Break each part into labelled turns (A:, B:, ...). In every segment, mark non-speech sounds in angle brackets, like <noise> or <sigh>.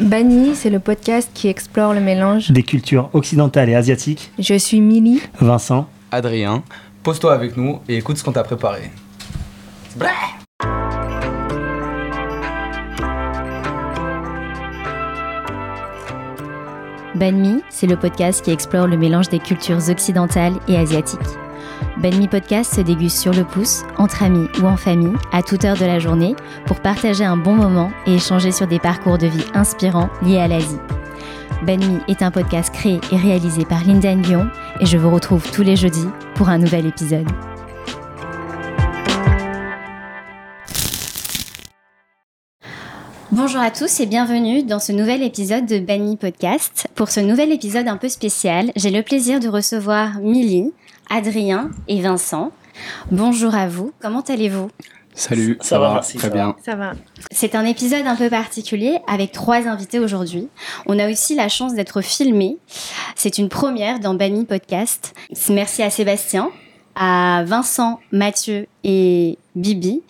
A: Bani, c'est le podcast qui explore le mélange
B: des cultures occidentales et asiatiques.
A: Je suis Milly.
B: Vincent.
C: Adrien. Pose-toi avec nous et écoute ce qu'on t'a préparé.
D: Banmi, c'est le podcast qui explore le mélange des cultures occidentales et asiatiques. Banmi Podcast se déguste sur le pouce, entre amis ou en famille, à toute heure de la journée, pour partager un bon moment et échanger sur des parcours de vie inspirants liés à l'Asie. Banmi est un podcast créé et réalisé par Linda Nguyen et je vous retrouve tous les jeudis pour un nouvel épisode. Bonjour à tous et bienvenue dans ce nouvel épisode de Banmi Podcast. Pour ce nouvel épisode un peu spécial, j'ai le plaisir de recevoir Milly, Adrien et Vincent. Bonjour à vous, comment allez-vous?
C: Salut, ça, va, très bien.
A: Ça va.
D: C'est un épisode un peu particulier avec trois invités aujourd'hui. On a aussi la chance d'être filmé. C'est une première dans Banni Podcast. Merci à Sébastien, à Vincent, Mathieu et Bibi.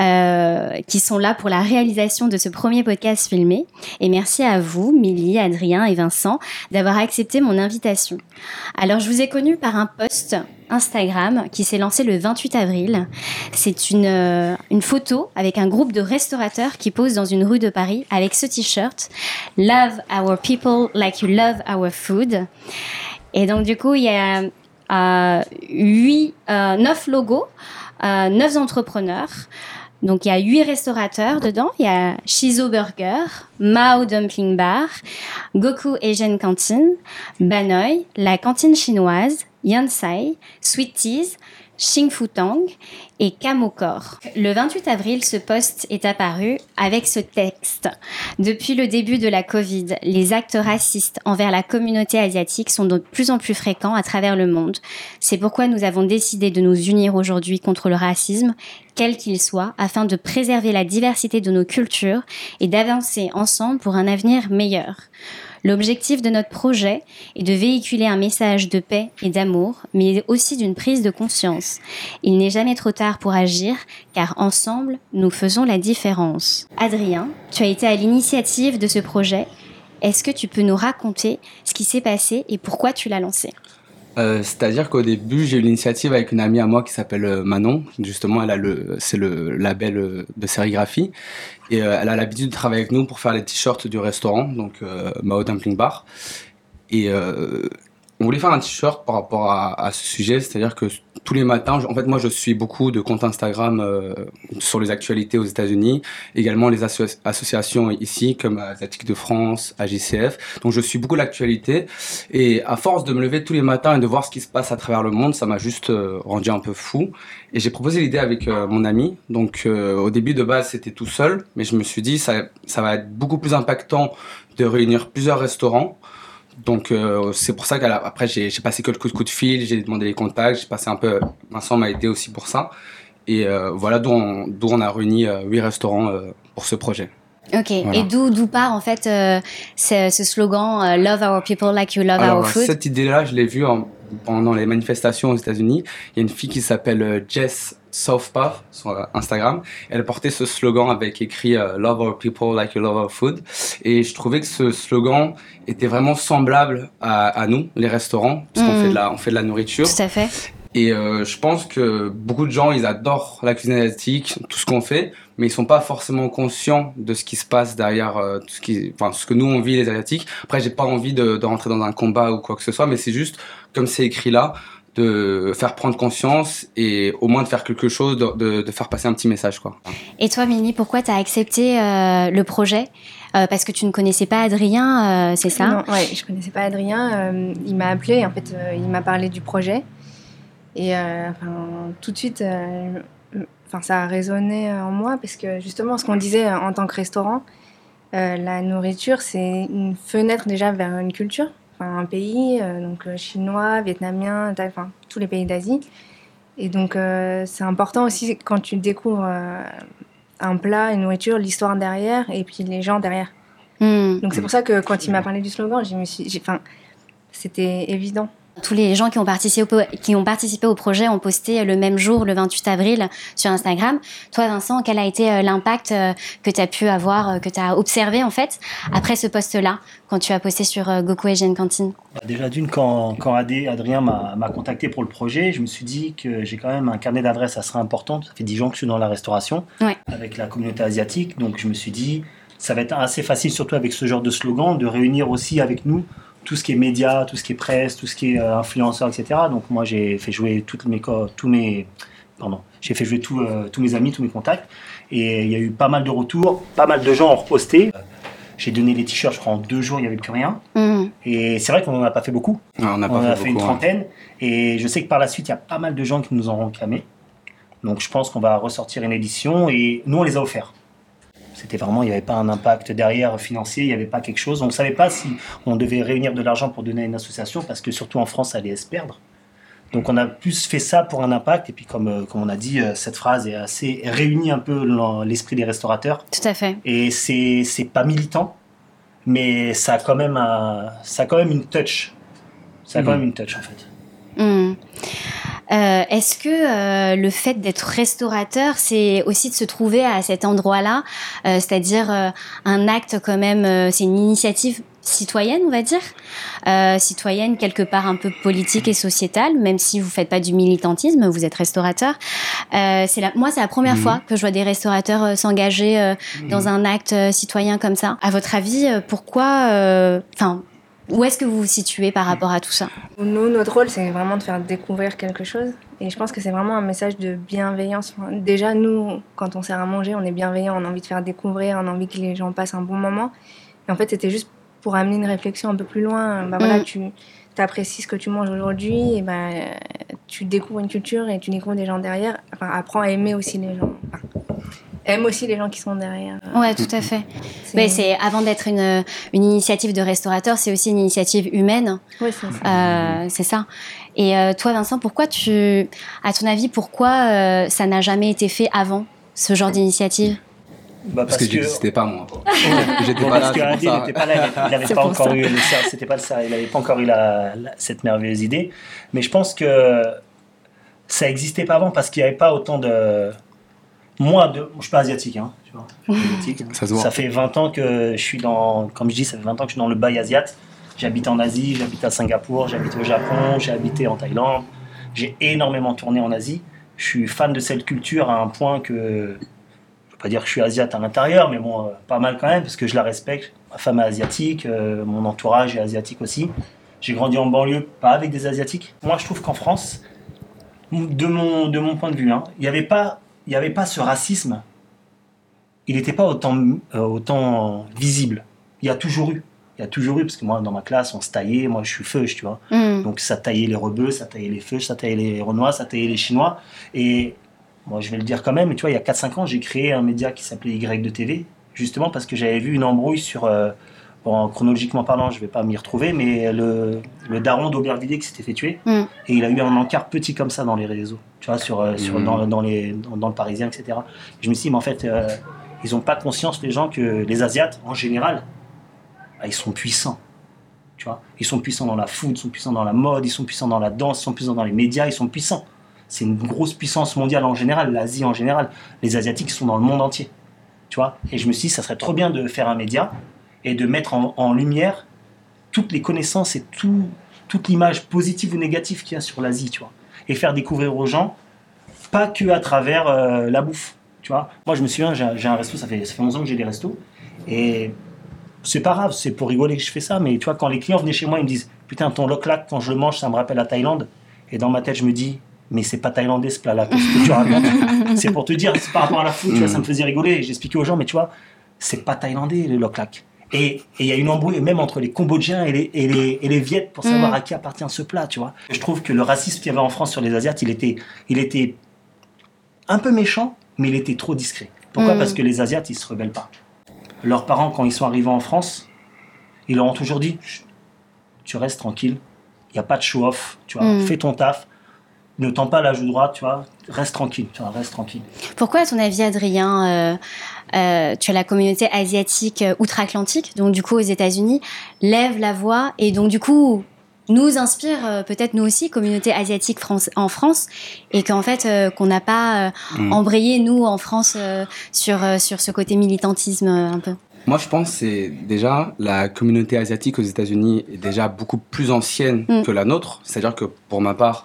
D: Euh, qui sont là pour la réalisation de ce premier podcast filmé. Et merci à vous, Milly, Adrien et Vincent, d'avoir accepté mon invitation. Alors, je vous ai connu par un post Instagram qui s'est lancé le 28 avril. C'est une, euh, une photo avec un groupe de restaurateurs qui posent dans une rue de Paris avec ce t-shirt Love our people like you love our food. Et donc, du coup, il y a huit, euh, neuf logos, euh, neuf entrepreneurs. Donc il y a huit restaurateurs dedans. Il y a Shizo Burger, Mao Dumpling Bar, Goku Asian Canteen, Banoi, la cantine chinoise, Yansai, Sweet Teas, Xing Tang et Kamokor. Le 28 avril, ce poste est apparu avec ce texte. Depuis le début de la Covid, les actes racistes envers la communauté asiatique sont de plus en plus fréquents à travers le monde. C'est pourquoi nous avons décidé de nous unir aujourd'hui contre le racisme, quel qu'il soit, afin de préserver la diversité de nos cultures et d'avancer ensemble pour un avenir meilleur. L'objectif de notre projet est de véhiculer un message de paix et d'amour, mais aussi d'une prise de conscience. Il n'est jamais trop tard pour agir, car ensemble, nous faisons la différence. Adrien, tu as été à l'initiative de ce projet. Est-ce que tu peux nous raconter ce qui s'est passé et pourquoi tu l'as lancé?
C: Euh, c'est-à-dire qu'au début, j'ai eu l'initiative avec une amie à moi qui s'appelle euh, Manon. Justement, elle a le, c'est le label euh, de sérigraphie. Et elle a l'habitude de travailler avec nous pour faire les t-shirts du restaurant, donc Mao Dumpling Bar. Et on voulait faire un t-shirt par rapport à, ce sujet, c'est-à-dire que tous les matins, en fait, moi, je suis beaucoup de comptes Instagram euh, sur les actualités aux États-Unis, également les associations ici, comme Asiatique de France, AGCF. Donc, je suis beaucoup l'actualité. Et à force de me lever tous les matins et de voir ce qui se passe à travers le monde, ça m'a juste euh, rendu un peu fou. Et j'ai proposé l'idée avec euh, mon ami. Donc, au début de base, c'était tout seul, mais je me suis dit, ça, ça va être beaucoup plus impactant de réunir plusieurs restaurants donc euh, c'est pour ça qu'après j'ai passé quelques coups de fil, j'ai demandé les contacts, j'ai passé un peu. Vincent m'a aidé aussi pour ça. Et euh, voilà d'où on, on, a réuni euh, huit restaurants pour ce projet.
D: Ok, et d'où part en fait ce, ce, slogan Love our people like you love our food
C: Cette idée-là, je l'ai vue pendant les manifestations aux États-Unis. Il y a une fille qui s'appelle Jess Southpath sur Instagram. Elle portait ce slogan avec écrit euh, Love our people like you love our food. Et je trouvais que ce slogan était vraiment semblable à, nous, les restaurants, parce qu'on fait de la, on fait de la nourriture.
D: Tout à fait.
C: Et euh, je pense que beaucoup de gens, ils adorent la cuisine asiatique, tout ce qu'on fait, mais ils sont pas forcément conscients de ce qui se passe derrière euh, tout ce qui, enfin, ce que nous on vit les asiatiques. Après, j'ai pas envie de, de rentrer dans un combat ou quoi que ce soit, mais c'est juste comme c'est écrit là de faire prendre conscience et au moins de faire quelque chose, de, de, faire passer un petit message. Quoi.
D: Et toi, Mini, pourquoi tu as accepté euh, le projet? Euh, Parce que tu ne connaissais pas Adrien, euh, c'est ça?
A: Non, ouais, je connaissais pas Adrien. il m'a appelé, en fait, il m'a parlé du projet. Et enfin, tout de suite, enfin, ça a résonné en moi parce que justement, ce qu'on disait en tant que restaurant, la nourriture, c'est une fenêtre déjà vers une culture un pays, euh, donc euh, chinois, vietnamien, enfin tous les pays d'Asie. Et donc euh, c'est important aussi quand tu découvres un plat, une nourriture, l'histoire derrière et puis les gens derrière. Hmm. Donc c'est pour ça que quand il m'a parlé du slogan, enfin, c'était évident.
D: Tous les gens qui ont, participé au, qui ont participé au projet ont posté le même jour, le 28 avril, sur Instagram. Toi, Vincent, quel a été euh, l'impact euh, que tu as pu avoir, euh, que tu as observé en fait, après ce post-là, quand tu as posté sur Goku Asian Canteen?
B: Bah, Déjà d'une, quand, quand Adrien m'a contacté pour le projet, je me suis dit que j'ai quand même un carnet d'adresses assez important. Ça fait 10 ans que je suis dans la restauration avec la communauté asiatique. Donc je me suis dit, ça va être assez facile, surtout avec ce genre de slogan, de réunir aussi avec nous tout ce qui est médias, tout ce qui est presse, tout ce qui est euh, influenceurs, etc. Donc moi j'ai fait jouer toutes mes tous mes pardon, j'ai fait jouer euh, tous mes amis, tous mes contacts, et il y a eu pas mal de retours, pas mal de gens ont reposté. J'ai donné les t-shirts, je crois, en deux jours, il n'y avait plus rien. Mmh. Et c'est vrai qu'on n'en a pas fait beaucoup.
C: on,
B: a,
C: fait,
B: fait, une trentaine. Et je sais que par la suite, il y a pas mal de gens qui nous en ont réclamé. Donc je pense qu'on va ressortir une édition et nous, on les a offerts. C'était vraiment, il n'y avait pas un impact derrière financier, il n'y avait pas quelque chose. On ne savait pas si on devait réunir de l'argent pour donner à une association, parce que surtout en France, ça allait se perdre. Donc on a plus fait ça pour un impact. Et puis comme, euh, comme on a dit, euh, cette phrase est assez réunit un peu l'esprit des restaurateurs.
D: Tout à fait.
B: Et c'est c'est pas militant, mais ça a quand même un, ça a quand même une touch. Ça a quand mmh. même une touch en fait.
D: Mmh. Euh, est-ce que euh, le fait d'être restaurateur, c'est aussi de se trouver à cet endroit-là, euh, c'est-à-dire un acte quand même, c'est une initiative citoyenne, on va dire, citoyenne quelque part un peu politique et sociétale, même si vous faites pas du militantisme, vous êtes restaurateur. c'est la, moi, c'est la première mmh. fois que je vois des restaurateurs s'engager dans mmh. un acte citoyen comme ça. À votre avis, pourquoi, enfin où est-ce que vous vous situez par rapport à tout ça?
A: Nous, notre rôle, c'est vraiment de faire découvrir quelque chose. Et je pense que c'est vraiment un message de bienveillance. déjà, nous, quand on sert à manger, on est bienveillant, on a envie de faire découvrir, on a envie que les gens passent un bon moment. Et en fait, c'était juste pour amener une réflexion un peu plus loin. Bah, voilà, mm. tu apprécies ce que tu manges aujourd'hui, et bah, tu découvres une culture et tu découvres des gens derrière. Enfin, apprends à aimer aussi les gens aime aussi les gens qui sont derrière.
D: Ouais, tout à fait. Mais c'est avant d'être une, une, initiative de restaurateur, c'est aussi une initiative humaine.
A: Oui, c'est ça.
D: Euh, c'est ça. Et euh, toi, Vincent, pourquoi tu, à ton avis, pourquoi euh, ça n'a jamais été fait avant ce genre d'initiative?
C: Bah parce, que, je n'existais pas moi. <laughs>
B: J'étais pas, là. Parce n'était pas là. Il n'avait pas encore eu. C'était pas ça. Il n'avait pas encore eu la, cette merveilleuse idée. Mais je pense que ça n'existait pas avant parce qu'il n'y avait pas autant de moi, de, je suis pas asiatique, hein, tu vois. Ça, fait 20 ans que je suis dans, comme je dis, ça fait 20 ans que je suis dans le bail asiat. J'habite en Asie, j'habite à Singapour, j'habite au Japon, j'ai habité en Thaïlande. J'ai énormément tourné en Asie. Je suis fan de cette culture à un point que, je ne veux pas dire que je suis asiate à l'intérieur, mais bon, euh, pas mal quand même, parce que je la respecte. Ma femme est asiatique, euh, mon entourage est asiatique aussi. J'ai grandi en banlieue, pas avec des asiatiques. Moi, je trouve qu'en France, de mon, de mon point de vue, hein, il n'y avait pas il n'y avait pas ce racisme, il n'était pas autant, euh, autant visible. Il y a toujours eu. Il y a toujours eu, parce que moi, dans ma classe, on se taillait. Moi, je suis feuge, tu vois. Mm. Donc, ça taillait les rebeux, ça taillait les feuges, ça taillait les renois, ça taillait les chinois. Et moi, je vais le dire quand même, tu vois, il y a 4-5 ans, j'ai créé un média qui s'appelait Y de TV, justement parce que j'avais vu une embrouille sur. Euh, bon, chronologiquement parlant, je ne vais pas m'y retrouver, mais le, le daron d'Aubervilliers qui s'était fait tuer, mm. et il a eu un encart petit comme ça dans les réseaux tu vois, sur, euh, sur, dans, dans, les, dans, le Parisien, etc. Je me suis dit, mais en fait, euh, ils n'ont pas conscience, les gens, que les Asiates, en général, bah, ils sont puissants. Tu vois ils sont puissants dans la food, ils sont puissants dans la mode, ils sont puissants dans la danse, ils sont puissants dans les médias, ils sont puissants. C'est une grosse puissance mondiale en général, l'Asie en général. Les Asiatiques sont dans le monde entier. Tu vois Et je me suis dit, ça serait trop bien de faire un média et de mettre en, en lumière toutes les connaissances et tout, toute l'image positive ou négative qu'il y a sur l'Asie, tu vois et faire découvrir aux gens, pas que à travers euh, la bouffe. Tu vois Moi, je me souviens, j'ai un resto, ça fait, ça fait 11 ans que j'ai des restos, et c'est pas grave, c'est pour rigoler que je fais ça, mais tu vois, quand les clients venaient chez moi, ils me disent Putain, ton loklak, quand je le mange, ça me rappelle la Thaïlande. Et dans ma tête, je me dis Mais c'est pas thaïlandais ce plat-là, qu'est-ce que tu racontes? <laughs> C'est pour te dire, c'est par rapport à la food, tu vois, ça me faisait rigoler. J'expliquais aux gens, mais tu vois, c'est pas thaïlandais le loklak. Et il y a une embrouille même entre les Cambodgiens et les, et les, et les Viettes pour savoir mm. à qui appartient ce plat, tu vois. Je trouve que le racisme qu'il y avait en France sur les Asiates, il était, il était un peu méchant, mais il était trop discret. Pourquoi mm. Parce que les Asiates, ils se rebellent pas. Leurs parents, quand ils sont arrivés en France, ils leur ont toujours dit Tu restes tranquille, il n'y a pas de show-off, tu vois, mm. fais ton taf ne tends pas la joue droite, tu vois, reste tranquille, tu vois, reste tranquille.
D: Pourquoi, à ton avis, Adrien, euh, euh, tu as la communauté asiatique euh, outre-Atlantique, donc du coup aux États-Unis, lève la voix et donc du coup nous inspire euh, peut-être nous aussi, communauté asiatique en France, et qu'en fait euh, qu'on n'a pas mm. embrayé nous en France sur sur ce côté militantisme un peu?
C: Moi, je pense c'est déjà la communauté asiatique aux États-Unis est déjà beaucoup plus ancienne mm. que la nôtre. C'est-à-dire que pour ma part,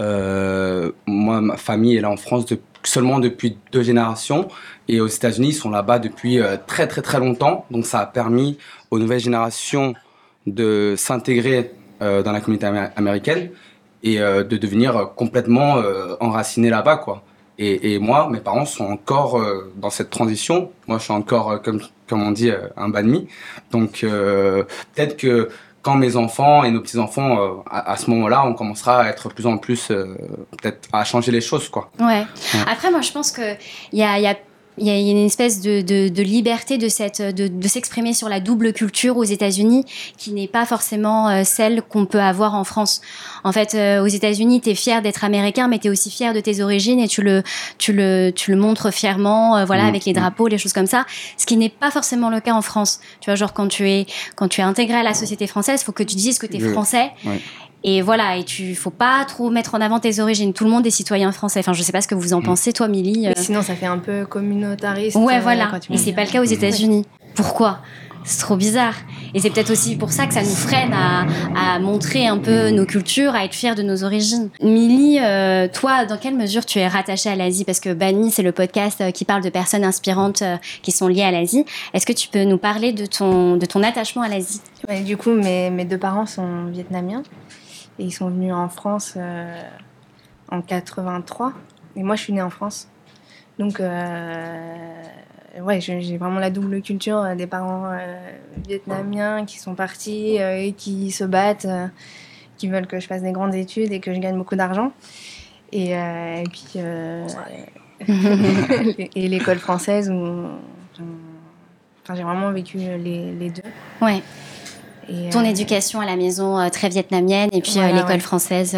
C: moi, ma famille est là en France seulement depuis deux générations, et aux États-Unis, ils sont là-bas depuis très très très longtemps. Donc, ça a permis aux nouvelles générations de s'intégrer euh, dans la communauté américaine et euh, de devenir complètement euh, enraciné là-bas, quoi. Et, moi, mes parents sont encore dans cette transition. Moi, je suis encore, comme, on dit, un banmi. Donc, peut-être que quand mes enfants et nos petits-enfants, à, ce moment-là, on commencera à être de plus en plus, peut-être à changer les choses, quoi.
D: Ouais. Après, moi, je pense qu'il y a, y a il y a une espèce de, de, liberté de, cette, de, de s'exprimer sur la double culture aux États-Unis qui n'est pas forcément euh, celle qu'on peut avoir en France. En fait, euh, aux États-Unis, tu es fier d'être américain, mais tu es aussi fier de tes origines et tu le, tu le, tu le montres fièrement, euh, voilà, mmh. avec les drapeaux, les choses comme ça. Ce qui n'est pas forcément le cas en France. Tu vois, genre quand tu es, quand tu es intégré à la société française, faut que tu dises que tu es français. Et voilà, et tu faut pas trop mettre en avant tes origines. Tout le monde est citoyen français. Enfin, je sais pas ce que vous en mm. pensez, toi, Milly.
A: Euh. Sinon, ça fait un peu communautariste.
D: Ouais, euh, voilà. Et c'est pas le cas aux États-Unis. Pourquoi? C'est trop bizarre. Et c'est peut-être aussi pour ça que ça nous freine à, à, montrer un peu nos cultures, à être fiers de nos origines. Milly, euh, toi, dans quelle mesure tu es rattachée à l'Asie? Parce que Bani, c'est le podcast qui parle de personnes inspirantes qui sont liées à l'Asie. Est-ce que tu peux nous parler de ton, de ton attachement à l'Asie?
A: Du coup, mes, mes deux parents sont vietnamiens. Et ils sont venus en France euh, en 83. Et moi, je suis née en France. Donc, euh, ouais, j'ai vraiment la double culture euh, des parents vietnamiens qui sont partis et qui se battent, qui veulent que je fasse des grandes études et que je gagne beaucoup d'argent. Et, puis, <laughs> et l'école française où j'ai vraiment vécu les, les deux.
D: Ouais. Ton euh, éducation à la maison euh, très vietnamienne et puis euh, l'école française.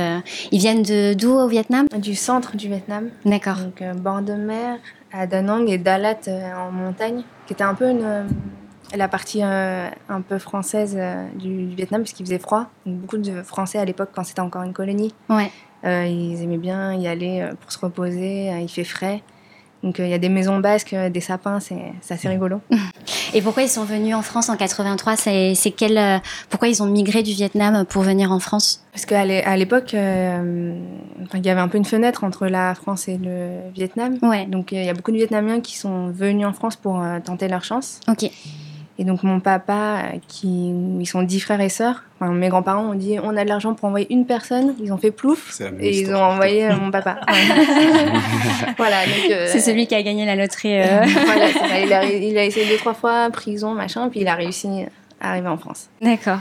D: ils viennent de d'où au Vietnam?
A: Du centre du Vietnam.
D: D'accord.
A: Donc bord de mer à Da Nang et Dalat en montagne, qui était un peu une, la partie un peu française du, Vietnam parce qu'il faisait froid. beaucoup de Français à l'époque quand c'était encore une colonie.
D: Ouais.
A: ils aimaient bien y aller pour se reposer. il fait frais. Donc il y a des maisons basques, des sapins, c'est assez rigolo. <laughs>
D: Et pourquoi ils sont venus en France en 83 C'est quel euh, pourquoi ils ont migré du Vietnam pour venir en France?
A: Parce qu'à l'époque, euh, il y avait un peu une fenêtre entre la France et le Vietnam.
D: Ouais.
A: Donc il y a beaucoup de Vietnamiens qui sont venus en France pour euh, tenter leur chance.
D: Ok.
A: Et donc mon papa, qui, ils sont dix frères et sœurs, enfin, mes grands-parents ont dit on a de l'argent pour envoyer une personne, ils ont fait plouf et ils ont envoyé euh, mon papa. <laughs> <laughs>
D: voilà, euh, c'est celui qui a gagné la loterie. Euh. <laughs>
A: voilà, il, a, il, a, essayé deux trois fois prison machin, puis il a réussi à arriver en France.
D: D'accord.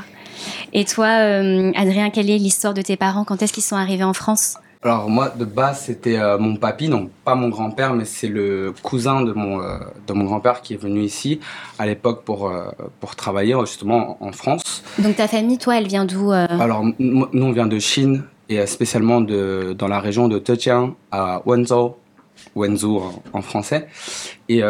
D: Et toi, Adrien, quelle est l'histoire de tes parents? Quand est-ce qu'ils sont arrivés en France?
C: Alors moi de base c'était euh, mon papy, non pas mon grand-père mais c'est le cousin de mon euh, de mon grand-père qui est venu ici à l'époque pour euh, pour travailler justement en France.
D: Donc ta famille toi elle vient d'où
C: Alors nous on vient de Chine et spécialement de dans la région de Zhejiang à Wenzhou, Wenzhou en français et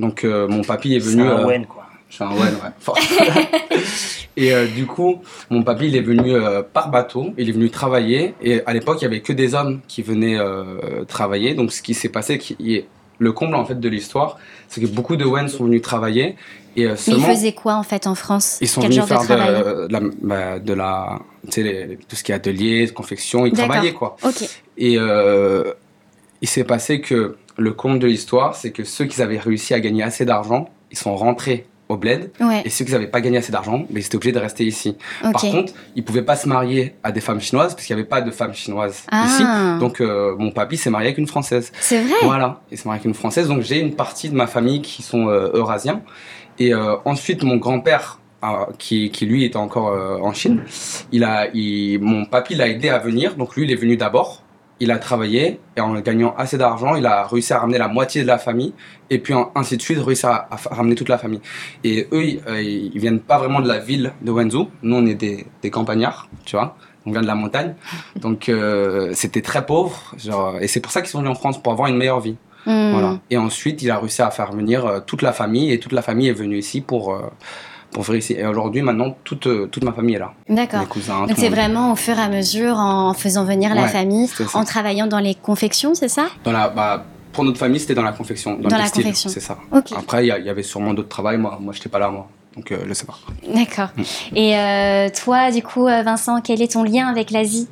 C: donc mon papy est venu.
B: C'est un Wen quoi.
C: Je suis un Wen ouais. <laughs> <laughs> Et euh, du coup, mon papy, il est venu euh, par bateau, il est venu travailler. Et à l'époque, il y avait que des hommes qui venaient euh, travailler. Donc, ce qui s'est passé, qui est le comble en fait de l'histoire, c'est que beaucoup de Wen sont venus travailler. Et
D: Mais ils faisaient quoi en fait en France?
C: Ils sont venus faire de, la, bah, de la, tu sais, tout ce qui est atelier, confection, ils travaillaient quoi.
D: Ok.
C: Et il s'est passé que le comble de l'histoire, c'est que ceux qui avaient réussi à gagner assez d'argent, ils sont rentrés au bled. Et ceux qui n'avaient pas gagné assez d'argent, mais ils étaient obligés de rester ici. Par contre, ils pouvaient pas se marier à des femmes chinoises parce qu'il n'y avait pas de femmes chinoises ah. ici. Donc euh, mon papy s'est marié avec une française.
D: C'est vrai.
C: Voilà, il s'est marié avec une française. Donc j'ai une partie de ma famille qui sont euh, eurasiens. Et euh, ensuite mon grand-père qui, qui, lui était encore en Chine, il a, il, mon papy l'a aidé à venir. Donc lui, il est venu d'abord il a travaillé et en gagnant assez d'argent, il a réussi à ramener la moitié de la famille et puis ainsi de suite, réussi à, ramener toute la famille. Et eux, euh, ils, viennent pas vraiment de la ville de Wenzhou. Nous, on est des, des campagnards, tu vois. On vient de la montagne. Donc, euh, c'était très pauvre. Genre, et c'est pour ça qu'ils sont venus en France, pour avoir une meilleure vie. Hmm. Voilà. Et ensuite, il a réussi à faire venir euh, toute la famille et toute la famille est venue ici pour pour faire ici. Et aujourd'hui, maintenant, toute, toute ma famille est là.
D: D'accord. Donc c'est vraiment au fur et à mesure, en faisant venir la famille, en travaillant dans les confections, c'est ça?
C: Dans la, bah, Pour notre famille, c'était dans la confection, dans, la confection. c'est ça. Après, il y, avait sûrement d'autres travails. Moi, moi je n'étais pas là, moi. Donc, je ne sais pas.
D: D'accord. Mm. Et toi, du coup, Vincent, quel est ton lien avec l'Asie?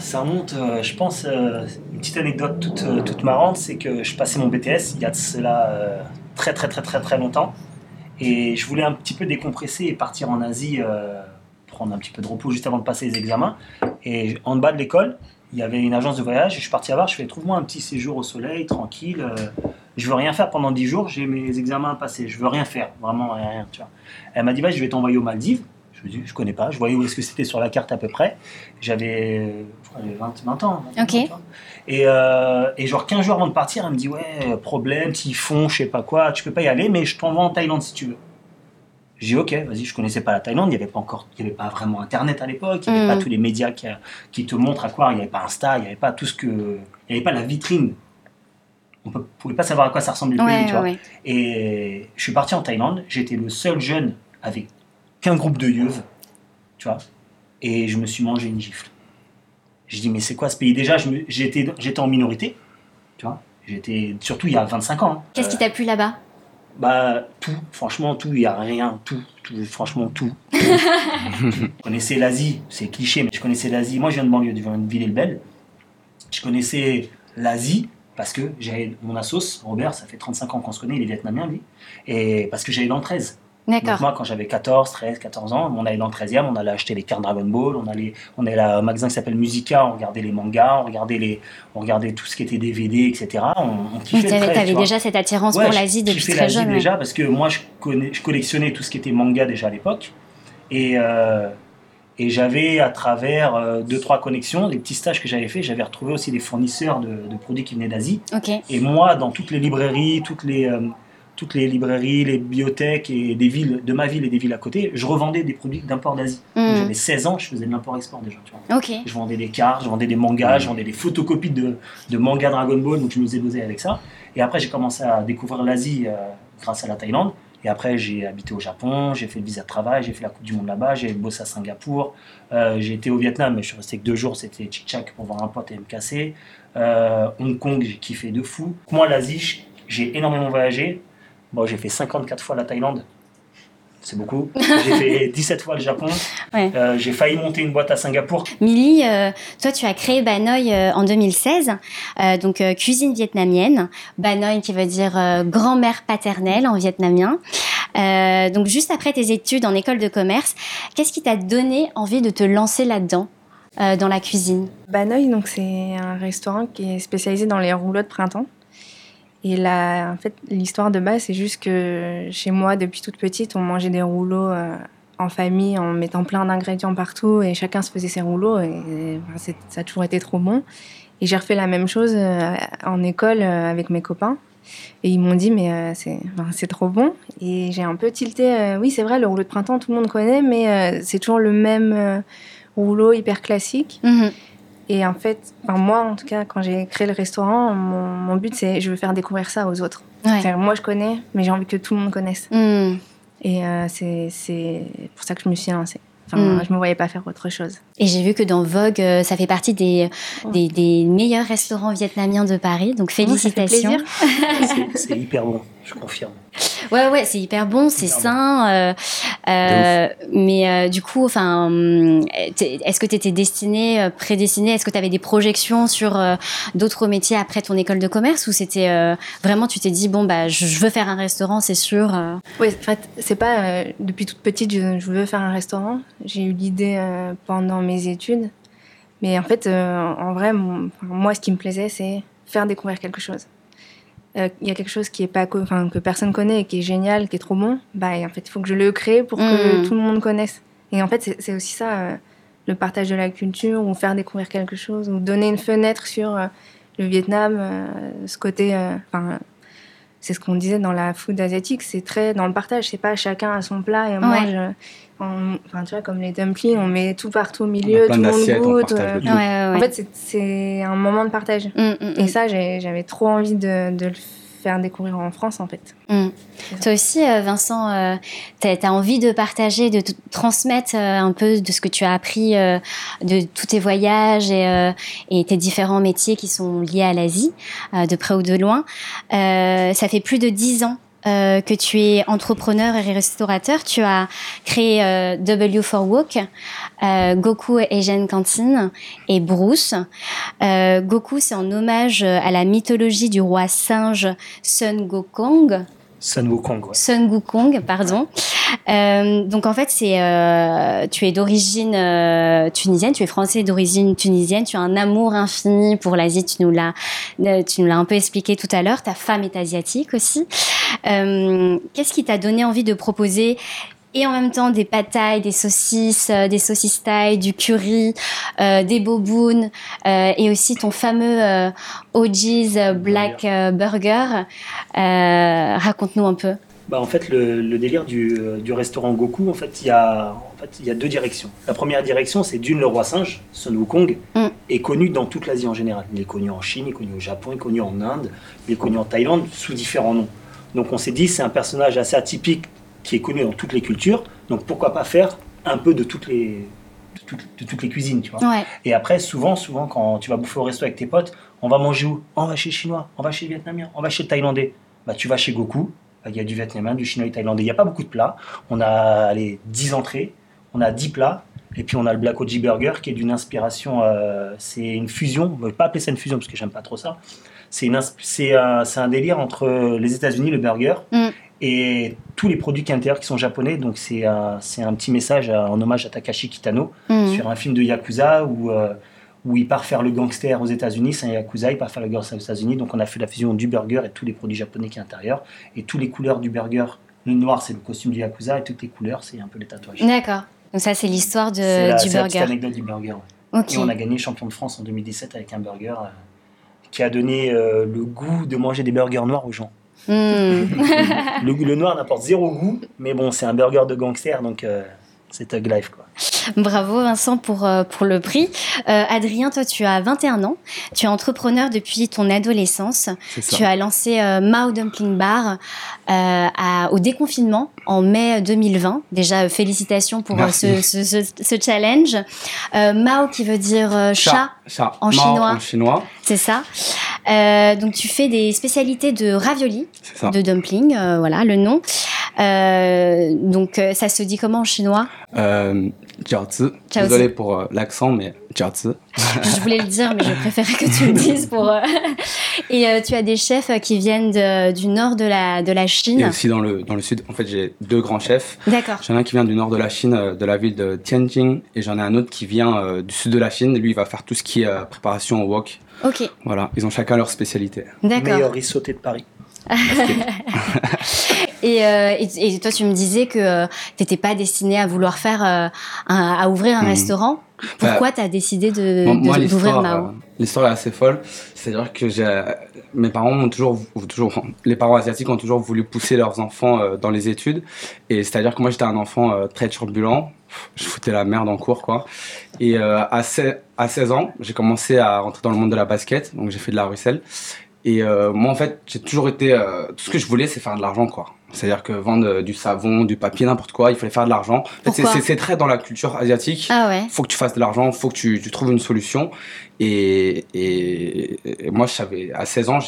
B: Ça remonte, euh, je pense, euh, une petite anecdote toute, euh, toute marrante, c'est que je passais mon BTS il y a de cela très très très très très longtemps. Et je voulais un petit peu décompresser et partir en Asie, prendre un petit peu de repos juste avant de passer les examens. Et en bas de l'école, il y avait une agence de voyage. Je suis parti à voir, je fais trouve-moi un petit séjour au soleil, tranquille. je veux rien faire pendant 10 jours, j'ai mes examens à passer. Je veux rien faire, vraiment rien. Elle m'a dit, je vais t'envoyer aux Maldives. Je me dis, je connais pas. Je voyais où est-ce que c'était sur la carte à peu près. J'avais 20, 20, ans. Et, euh, et, genre 15 jours avant de partir, elle me dit, ouais, problème, typhon, je sais pas quoi, tu peux pas y aller, mais je t'envoie en Thaïlande si tu veux. J'ai dit, ok, vas-y, je connaissais pas la Thaïlande, il n'y avait pas encore, il y avait pas vraiment Internet à l'époque, il n'y avait pas mm. tous les médias qui, qui, te montrent à quoi, il n'y avait pas Insta, il n'y avait pas tout ce que, il n'y avait pas la vitrine. On ne pouvait pas savoir à quoi ça ressemblait le pays, tu vois. Et je suis parti en Thaïlande, j'étais le seul jeune avec qu'un groupe de yeux, tu vois. Et je me suis mangé une gifle. Je dis, mais c'est quoi ce pays? Déjà, j'étais en minorité, tu vois. J'étais, surtout il y a 25 ans. Hein.
D: Qu'est-ce qui t'a plu là-bas?
B: Bah, tout. Franchement, tout. Il n'y a rien. Tout. franchement, tout. <laughs> je connaissais l'Asie. C'est cliché, mais je connaissais l'Asie. Moi, je viens de banlieue, je viens de Ville-et-le-Bel. Je connaissais l'Asie parce que j'avais mon assos, Robert, ça fait 35 ans qu'on se connaît, il est vietnamien, lui. Et parce que j'avais dans le 13.
D: D'accord.
B: moi, quand j'avais 14, 13, 14 ans, on allait dans le 13e, on allait acheter les cartes Dragon Ball, on allait, on allait à un magasin qui s'appelle Musica, on regardait les mangas, on regardait, les, on regardait tout ce qui était DVD, etc. On,
D: on kiffait Tu avais déjà cette attirance pour l'Asie depuis très jeune.
B: déjà parce que moi, je, connais, je collectionnais tout ce qui était manga déjà à l'époque. Et, euh, et j'avais, à travers euh, deux, trois connexions, des petits stages que j'avais fait, j'avais retrouvé aussi des fournisseurs de, de produits qui venaient d'Asie. Et moi, dans toutes les librairies, toutes les, euh, toutes les librairies, les bibliothèques et des villes de ma ville et des villes à côté, je revendais des produits d'import d'Asie. Hmm. J'avais 16 ans, je faisais de l'import-export déjà. Tu
D: vois.
B: Je vendais des cartes, je vendais des mangas, je vendais des photocopies de, de mangas Dragon Ball, donc je me faisais bosser avec ça. Et après, j'ai commencé à découvrir l'Asie euh, grâce à la Thaïlande. Et après, j'ai habité au Japon, j'ai fait le visa de travail, j'ai fait la Coupe du Monde là-bas, j'ai bossé à Singapour. Euh, j'ai été au Vietnam, mais je suis resté que deux jours, c'était Chick pour voir un pote et me casser. Euh, Hong Kong, j'ai kiffé de fou. Moi, l'Asie, j'ai énormément voyagé. Bon, j'ai fait 54 fois la Thaïlande. C'est beaucoup. <laughs> J'ai fait 17 fois le Japon. Euh, j'ai failli monter une boîte à Singapour.
D: Milly, euh, toi, tu as créé Banoï euh, en 2016, donc cuisine vietnamienne. Banoï qui veut dire grand-mère paternelle en vietnamien. donc, juste après tes études en école de commerce, qu'est-ce qui t'a donné envie de te lancer là-dedans dans la cuisine?
A: Banoï, donc c'est un restaurant qui est spécialisé dans les rouleaux de printemps. Et là, en fait, l'histoire de base, c'est juste que chez moi, depuis toute petite, on mangeait des rouleaux euh, en famille en mettant plein d'ingrédients partout et chacun se faisait ses rouleaux et, ça a toujours été trop bon. Et j'ai refait la même chose euh, en école euh, avec mes copains. Et ils m'ont dit, mais c'est trop bon. Et j'ai un peu tilté, oui, c'est vrai, le rouleau de printemps, tout le monde connaît, mais c'est toujours le même rouleau hyper classique. Mhm. Et en fait, moi, en tout cas, quand j'ai créé le restaurant, mon, but, c'est je veux faire découvrir ça aux autres. Moi, je connais, mais j'ai envie que tout le monde connaisse. Hmm. Et euh, c'est pour ça que je me suis lancée. Enfin, ne hmm. Je me voyais pas faire autre chose.
D: Et j'ai vu que dans Vogue, euh, ça fait partie des, oh. des, des, meilleurs restaurants vietnamiens de Paris. Donc félicitations. <laughs>
B: c'est hyper bon, je confirme.
D: Ouais, ouais, c'est hyper bon, c'est sain. Euh, euh, mais euh, du coup, enfin, est-ce que tu étais destiné, prédestiné Est-ce que tu avais des projections sur d'autres métiers après ton école de commerce? Ou c'était vraiment, tu t'es dit, bon, bah, je, veux faire un restaurant, c'est sûr
A: Oui, en fait, c'est pas depuis toute petite, je, je, veux faire un restaurant. J'ai eu l'idée pendant mes études. Mais en fait, en vrai, moi, ce qui me plaisait, c'est faire découvrir quelque chose. Euh, il y a quelque chose qui est pas enfin, que personne connaît et qui est génial, qui est trop bon, bah en fait il faut que je le crée pour que mm. tout le monde connaisse. Et en fait c'est aussi ça, euh, le partage de la culture ou faire découvrir quelque chose ou donner une fenêtre sur euh, le Vietnam, ce côté, enfin c'est ce qu'on disait dans la food asiatique, c'est très dans le partage, c'est pas chacun à son plat et on mange. enfin, tu vois, comme les dumplings, on met tout partout au milieu, tout le monde goûte. En fait, c'est un moment de partage. Mm, mm, et ça, j'avais trop envie de, de, le faire découvrir en France en fait.
D: Mm. Toi aussi, Vincent, tu as, envie de partager, de transmettre un peu de ce que tu as appris de tous tes voyages et, et, tes différents métiers qui sont liés à l'Asie, de près ou de loin. ça fait plus de dix ans euh, que tu es entrepreneur et restaurateur. Tu as créé euh, W 4 Walk, euh, Goku Asian Canteen et Bruce. Goku, c'est en hommage à la mythologie du roi singe Sun Gokong.
B: Sun Wukong.
D: Sun Wukong, pardon. Euh, donc en fait, c'est euh, tu es d'origine euh, tunisienne, tu es français d'origine tunisienne, tu as un amour infini pour l'Asie, tu nous l'as tu nous l'as un peu expliqué tout à l'heure. Ta femme est asiatique aussi. Qu'est-ce qui t'a donné envie de proposer et en même temps des patailles, des saucisses, euh, des saucisses taille, du curry, euh, des bobounes euh, et aussi ton fameux euh, OG's Black Burger. Raconte-nous un peu.
B: Bah, en fait, le, délire du, du, restaurant Goku, en fait, il y a, en fait, il y a deux directions. La première direction, c'est d'une, le roi singe, Sun Wukong, mm. est connu dans toute l'Asie en général. Il est connu en Chine, il est connu au Japon, il est connu en Inde, il est connu en Thaïlande, sous différents noms. Donc on s'est dit, c'est un personnage assez atypique qui est connu dans toutes les cultures. Donc pourquoi pas faire un peu de toutes les, de toutes, les cuisines, tu vois. Et après, souvent, souvent, quand tu vas bouffer au resto avec tes potes, on va manger où? On va chez le chinois, on va chez le vietnamien, on va chez le thaïlandais. Bah, tu vas chez Goku, bah, il y a du vietnamien, du chinois et thaïlandais. Il n'y a pas beaucoup de plats. On a les 10 entrées, on a 10 plats. Et puis on a le Black Oji Burger qui est d'une inspiration, euh, c'est une fusion, on ne pas appeler ça une fusion parce que j'aime pas trop ça. C'est un, un, délire entre les États-Unis, le burger, mm et tous les produits qui qui sont japonais. Donc c'est un, un, petit message en hommage à Takashi Kitano mm. sur un film de Yakuza où, euh, où il part faire le gangster aux États-Unis. C'est un Yakuza, il part faire le gangster aux États-Unis. Donc on a fait la fusion du burger et tous les produits japonais qui sont à l'intérieur. Et toutes les couleurs du burger, le noir c'est le costume du Yakuza et toutes les couleurs c'est un peu les tatouages.
D: D'accord. Donc ça c'est l'histoire du burger.
B: C'est l'anecdote du burger. Et on a gagné champion de France en 2017 avec un burger euh, qui a donné euh, le goût de manger des burgers noirs aux gens. Hmm. le, noir n'apporte zéro goût, mais bon, c'est un burger de gangster, donc euh, c'est Tug Life. Quoi.
D: Bravo Vincent pour, euh, pour le prix. Euh, Adrien, toi tu as 21 ans, tu es entrepreneur depuis ton adolescence. Tu as lancé Mao Dumpling Bar au déconfinement en mai 2020. Déjà félicitations pour ce, ce, challenge. Mao qui veut dire chat, en chinois.
C: En chinois.
D: C'est ça. Euh, donc tu fais des spécialités de ravioli, de dumpling, euh, voilà le nom. Euh, donc ça se dit comment en chinois?
C: Euh, jiaozi. Désolé pour l'accent, mais jiaozi.
D: je voulais le dire, mais je préférais que tu le dises pour. <laughs> Et tu as des chefs qui viennent du nord de la de la Chine.
C: Et aussi dans le dans le sud. En fait, j'ai deux grands chefs.
D: D'accord.
C: J'en ai un qui vient du nord de la Chine, de la ville de Tianjin, et j'en ai un autre qui vient du sud de la Chine. Lui, il va faire tout ce qui est préparation au wok.
D: Ok.
C: Voilà, ils ont chacun leur spécialité.
D: D'accord.
B: Meilleur riz sauté de Paris. <laughs> <laughs>
D: Euh, et, toi, tu me disais que euh, tu n'étais pas destiné à vouloir faire, euh, à ouvrir un hmm. restaurant. Pourquoi bah, tu as décidé de, d'ouvrir Mao
C: L'histoire est assez folle. C'est-à-dire que mes parents ont toujours, toujours, les parents asiatiques ont toujours voulu pousser leurs enfants dans les études. Et c'est-à-dire que moi, j'étais un enfant très turbulent. Je foutais la merde en cours, quoi. Et à, 16, à 16 ans, j'ai commencé à rentrer dans le monde de la basket. Donc, j'ai fait de la russelle. Et moi, en fait, j'ai toujours été. tout ce que je voulais, c'est faire de l'argent, quoi. C'est-à-dire que vendre euh, du savon, du papier, n'importe quoi, il fallait faire de l'argent. c'est très dans la culture asiatique.
D: Ah ouais.
C: Faut que tu fasses de l'argent, faut que tu, tu, trouves une solution. Et, et, moi, je savais, à 16 ans,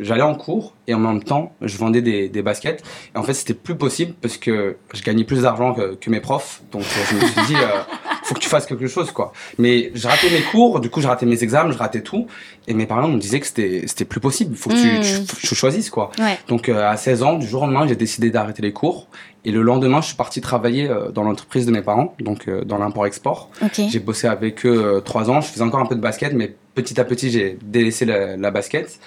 C: j'allais en cours et en même temps, je vendais des, des baskets. Et en fait, c'était plus possible parce que je gagnais plus d'argent que, que, mes profs. Donc, je me suis dit, euh, faut que tu fasses quelque chose, quoi. Mais j'ai raté mes cours, du coup, j'ai raté mes examens, je ratais tout. Et mes parents me disaient que c'était plus possible. Il faut que tu, hmm. tu, choisisses, quoi. Donc, euh, à 16 ans, du jour au lendemain, j'ai décidé d'arrêter les cours. Et le lendemain, je suis parti travailler euh, dans l'entreprise de mes parents, donc euh, dans l'import-export. J'ai bossé avec eux trois ans. Je faisais encore un peu de basket, mais petit à petit, j'ai délaissé la, la, basket.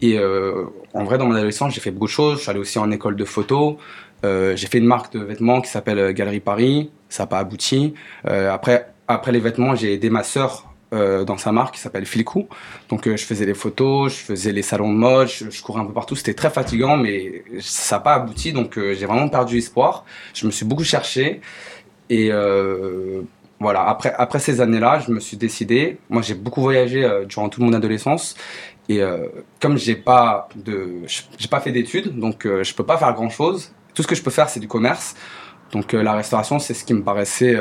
C: Et en vrai, dans mon adolescence, j'ai fait beaucoup de choses. Je suis allé aussi en école de photo. Euh, j'ai fait une marque de vêtements qui s'appelle Galerie Paris. Ça n'a pas abouti. Euh, après, après les vêtements, j'ai aidé ma sœur euh, dans sa marque qui s'appelle Filcou. Donc je faisais les photos, je faisais les salons de mode, je, courais un peu partout. C'était très fatigant, mais ça n'a pas abouti. Donc j'ai vraiment perdu espoir. Je me suis beaucoup cherché. Et voilà, après, après ces années-là, je me suis décidé. Moi, j'ai beaucoup voyagé durant toute mon adolescence. Et euh, comme j'ai pas de, j'ai pas fait d'études, donc euh, je peux pas faire grand chose. Tout ce que je peux faire, c'est du commerce. Donc euh, la restauration, c'est ce qui me paraissait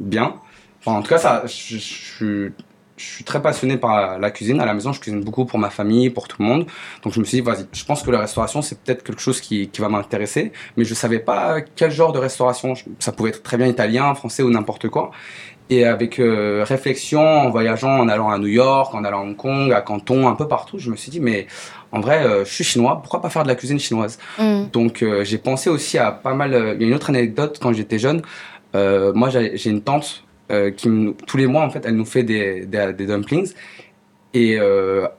C: bien. Enfin, en tout cas, ça, je, suis très passionné par la cuisine. À la maison, je cuisine beaucoup pour ma famille, pour tout le monde. Donc je me suis dit, vas-y, je pense que la restauration, c'est peut-être quelque chose qui, qui va m'intéresser. Mais je savais pas quel genre de restauration. Ça pouvait être très bien italien, français ou n'importe quoi. Et avec euh, réflexion, en voyageant, en allant à New York, en allant à Hong Kong, à Canton, un peu partout, je me suis dit, mais en vrai, euh, je suis chinois, pourquoi pas faire de la cuisine chinoise? Mm. Donc euh, j'ai pensé aussi à pas mal... Il y a une autre anecdote, quand j'étais jeune, moi j'ai une tante qui, tous les mois, en fait, elle nous fait des, des, des dumplings. Et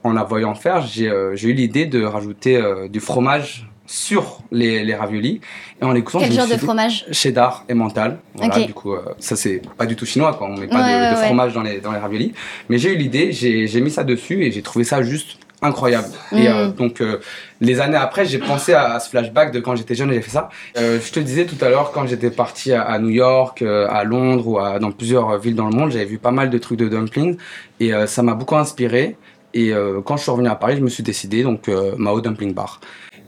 C: en la voyant faire, j'ai eu l'idée de rajouter du fromage sur les, les, raviolis
D: et en les Quel genre de fromage
C: Cheddar et mental. Voilà, du coup, euh, ça c'est pas du tout chinois, quoi. On met pas de, fromage dans les, dans les raviolis. Mais j'ai eu l'idée, j'ai mis ça dessus et j'ai trouvé ça juste incroyable. Et euh, mm. donc, euh, les années après, j'ai pensé à, ce flashback de quand j'étais jeune et j'ai fait ça. je te disais tout à l'heure, quand j'étais parti à, New York, à Londres ou à, dans plusieurs villes dans le monde, j'avais vu pas mal de trucs de dumplings et ça m'a beaucoup inspiré. Et quand je suis revenu à Paris, je me suis décidé, donc Mao Dumpling Bar.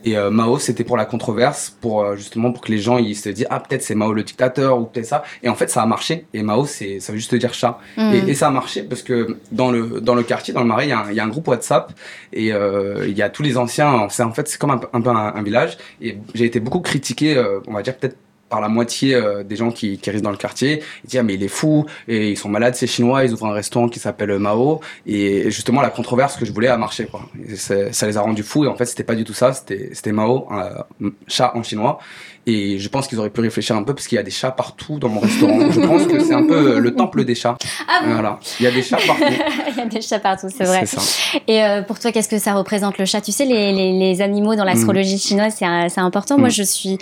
C: Et euh, Mao, c'était pour la controverse, pour euh, justement pour que les gens ils se disent ah peut-être c'est Mao le dictateur ou peut-être ça. Et en fait ça a marché. Et Mao c'est ça veut juste dire chat. Mm. Et, ça a marché parce que dans le dans le quartier, dans le Marais, il y, a un, y a un groupe WhatsApp et euh, il y a tous les anciens. C'est en fait c'est comme un, un peu un, village. Et j'ai été beaucoup critiqué, on va dire peut-être par la moitié euh, des gens qui, qui restent dans le quartier. Ils disent ah, mais il est fou et ils sont malades ces Chinois. Ils ouvrent un restaurant qui s'appelle Mao et justement la controverse que je voulais a marché quoi. ça les a rendus fous et en fait c'était pas du tout ça. C'était Mao, un chat en chinois et je pense qu'ils auraient pu réfléchir un peu parce qu'il y a des chats partout dans mon restaurant. je pense que c'est un peu le temple des chats.
D: Ah bon
C: voilà. Il y a des chats partout. <laughs>
D: Il y a des chats partout, c'est vrai. Ça. Et euh, pour toi, qu'est-ce que ça représente le chat? Tu sais, les, les, les animaux dans l'astrologie mm. chinoise, c'est important. Moi, mm. je suis,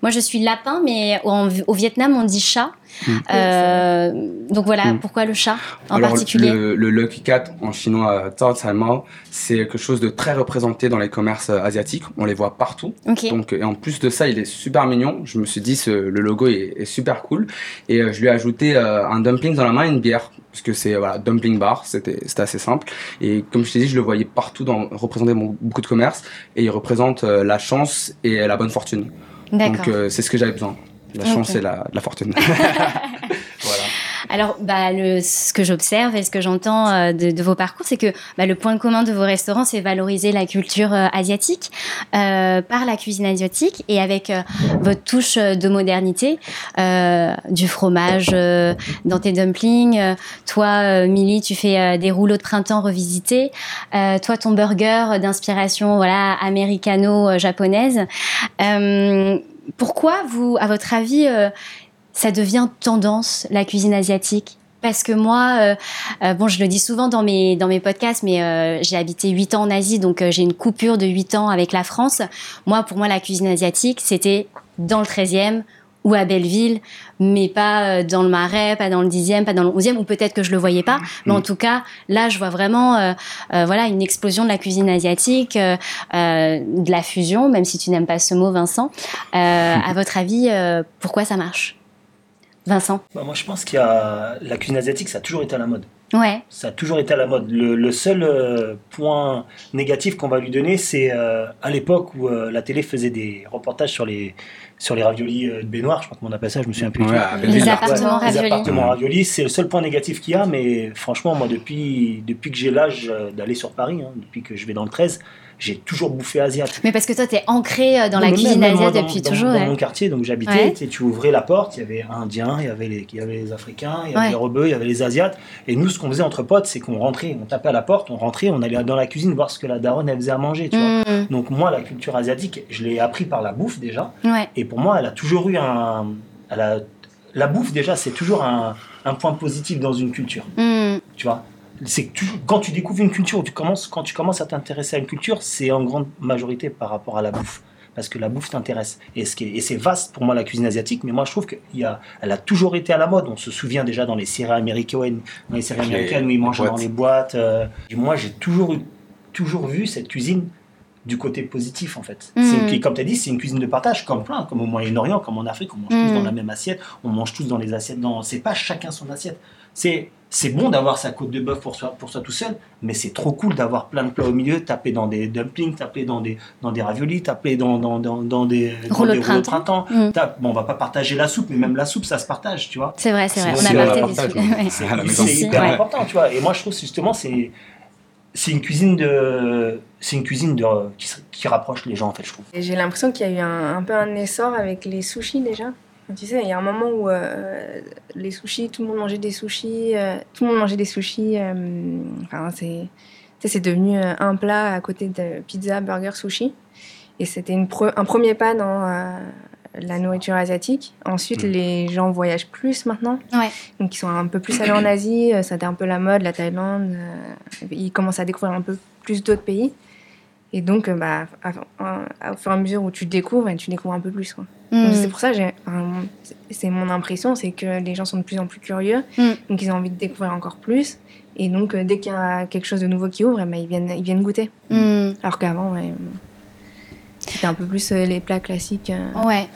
D: moi, je suis lapin, mais au Vietnam, on dit chat. Mm. Euh, donc voilà, mm. pourquoi le chat en particulier
C: le, le, Lucky Cat en chinois, Mao, c'est quelque chose de très représenté dans les commerces euh, asiatiques. On les voit partout. Donc, et en plus de ça, il est super mignon. Je me suis dit, ce, le logo est, super cool. Et euh, je lui ai ajouté un dumpling dans la main et une bière. Parce que c'est voilà, dumpling bar, c'était assez simple. Et comme je t'ai dit, je le voyais partout dans représenter beaucoup de commerces. Et il représente la chance et la bonne fortune. Donc c'est ce que j'avais besoin. La chance et la, la fortune. <laughs> <laughs>
D: voilà. Alors, bah, le, ce que j'observe et ce que j'entends euh, de, de, vos parcours, c'est que bah, le point commun de vos restaurants, c'est valoriser la culture euh, asiatique euh, par la cuisine asiatique et avec euh, votre touche de modernité, du fromage dans tes dumplings. toi, Milly, tu fais des rouleaux de printemps revisités. toi, ton burger d'inspiration voilà américano-japonaise pourquoi vous, à votre avis, euh, ça devient tendance la cuisine asiatique? Parce que moi, euh, euh, bon, je le dis souvent dans mes, dans mes podcasts, mais j'ai habité 8 ans en Asie, donc j'ai une coupure de 8 ans avec la France. Moi, pour moi, la cuisine asiatique, c'était dans le 13e, ou à Belleville, mais pas euh, dans le Marais, pas dans le 10e, pas dans le 11e, ou peut-être que je le voyais pas. Mais en mm. tout cas, là, je vois vraiment euh, euh, voilà, une explosion de la cuisine asiatique, de la fusion, même si tu n'aimes pas ce mot, Vincent. à <laughs> votre avis, pourquoi ça marche? Vincent?
B: Bah, Moi, je pense qu'il y a la cuisine asiatique, ça a toujours été à la mode.
D: Ouais.
B: Ça a toujours été à la mode. Le, seul point négatif qu'on va lui donner, c'est à l'époque où la télé faisait des reportages sur les, sur les raviolis euh, de baignoire, je crois qu'on appelle ça, je me souviens plus.
D: les, appartements raviolis.
B: Les appartements raviolis, c'est le seul point négatif qu'il y a, mais franchement, moi, depuis, depuis que j'ai l'âge euh, d'aller sur Paris, hein, depuis que je vais dans le 13, j'ai toujours bouffé asiatique.
D: Mais parce que toi, tu es ancré euh, dans la cuisine asiatique depuis toujours.
B: Dans, mon quartier, donc j'habitais, tu ouvrais la porte, il y avait Indiens, il y avait les, il y avait les Africains, il y avait les Rebeux, il y avait les Asiates. Et nous, ce qu'on faisait entre potes, c'est qu'on rentrait, on tapait à la porte, on rentrait, on allait dans la cuisine voir ce que la daronne, elle faisait à manger. Tu vois. Mm. Donc moi, la culture asiatique, je l'ai appris par la bouffe déjà. Et pour moi, elle a toujours eu un... Elle a, la bouffe, déjà, c'est toujours un, un, point positif dans une culture. Mm. Tu vois? C'est que quand tu découvres une culture, tu commences, quand tu commences à t'intéresser à une culture, c'est en grande majorité par rapport à la bouffe. Parce que la bouffe t'intéresse. Et, c'est vaste pour moi la cuisine asiatique, mais moi je trouve qu'elle a, elle a toujours été à la mode. On se souvient déjà dans les séries américaines, dans les séries américaines où ils mangent dans les boîtes. Euh, moi j'ai toujours, toujours vu cette cuisine du côté positif en fait. Mm. Comme tu as dit, c'est une cuisine de partage, comme plein, comme au Moyen-Orient, comme en Afrique, on mange tous dans la même assiette, on mange tous dans les assiettes. Dans... C'est pas chacun son assiette. C'est c'est bon d'avoir sa côte de bœuf pour soi, pour soi tout seul, mais c'est trop cool d'avoir plein de plats au milieu, taper dans des dumplings, taper dans des, dans des raviolis, taper dans, dans, dans, dans des,
D: rouleaux de printemps. Mm.
B: bon, on va pas partager la soupe, mais même la soupe, ça se partage, tu vois.
D: C'est vrai, c'est vrai. On a parlé des
B: soupes. C'est hyper important, tu vois. Et moi, je trouve justement, c'est c'est une cuisine de c'est une cuisine de qui, qui, rapproche les gens en fait je trouve
A: j'ai l'impression qu'il y a eu un, un, peu un essor avec les sushis déjà tu sais, il y a un moment où euh, les sushis, tout le monde mangeait des sushis, euh, tout le monde mangeait des sushis. Euh, enfin, c'est, c'est devenu un plat à côté de pizza, burger, sushi. Et c'était un premier pas dans la nourriture asiatique. Ensuite, mm. les gens voyagent plus maintenant.
D: Ouais.
A: Donc, ils sont un peu plus allés en Asie. Ça un peu la mode, la Thaïlande. ils commencent à découvrir un peu plus d'autres pays. Et donc, bah, au fur et à mesure où tu découvres, tu découvres un peu plus. Quoi. Mm. C'est pour ça, c'est mon impression, c'est que les gens sont de plus en plus curieux, mm. donc ils ont envie de découvrir encore plus. Et donc, euh, dès qu'il y a quelque chose de nouveau qui ouvre, eh ben, ils, viennent, ils viennent goûter. Mm. Alors qu'avant, c'était un peu plus euh, les plats classiques.
D: Euh. Ouais.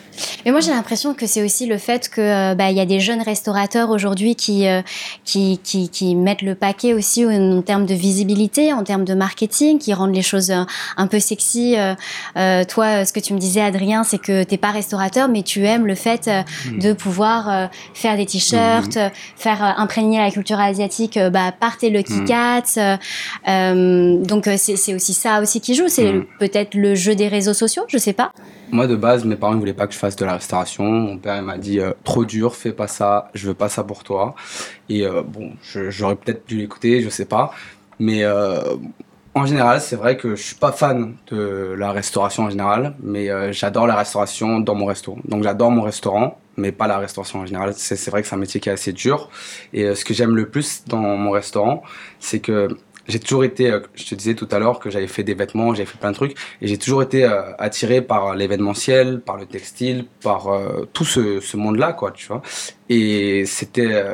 D: Mais moi, j'ai l'impression que c'est aussi le fait que euh, bah, il y a des jeunes restaurateurs aujourd'hui qui, qui, qui, qui, mettent le paquet aussi en, termes de visibilité, en termes de marketing, qui rendent les choses un peu sexy. toi, ce que tu me disais, Adrien, c'est que t'es pas restaurateur, mais tu aimes le fait hmm. de pouvoir faire des t-shirts, hmm. faire imprégner la culture asiatique bah, par tes Lucky hmm. Cats. donc, c'est aussi ça aussi qui joue. C'est peut-être le jeu des réseaux sociaux, je sais pas.
C: Moi, de base, mes parents ne voulaient pas que je fasse de la restauration. Mon père m'a dit euh, trop dur, fais pas ça, je veux pas ça pour toi. Et euh, bon, j'aurais peut-être dû l'écouter, je sais pas. Mais euh, en général, c'est vrai que je suis pas fan de la restauration en général, mais j'adore la restauration dans mon resto. Donc j'adore mon restaurant, mais pas la restauration en général. C'est vrai que c'est un métier qui est assez dur. Et ce que j'aime le plus dans mon restaurant, c'est que j'ai toujours été, euh, je te disais tout à l'heure que j'avais fait des vêtements, j'avais fait plein de trucs, et j'ai toujours été euh, attiré par l'événementiel, par le textile, par euh, tout ce, monde-là, quoi, tu vois. Et c'était,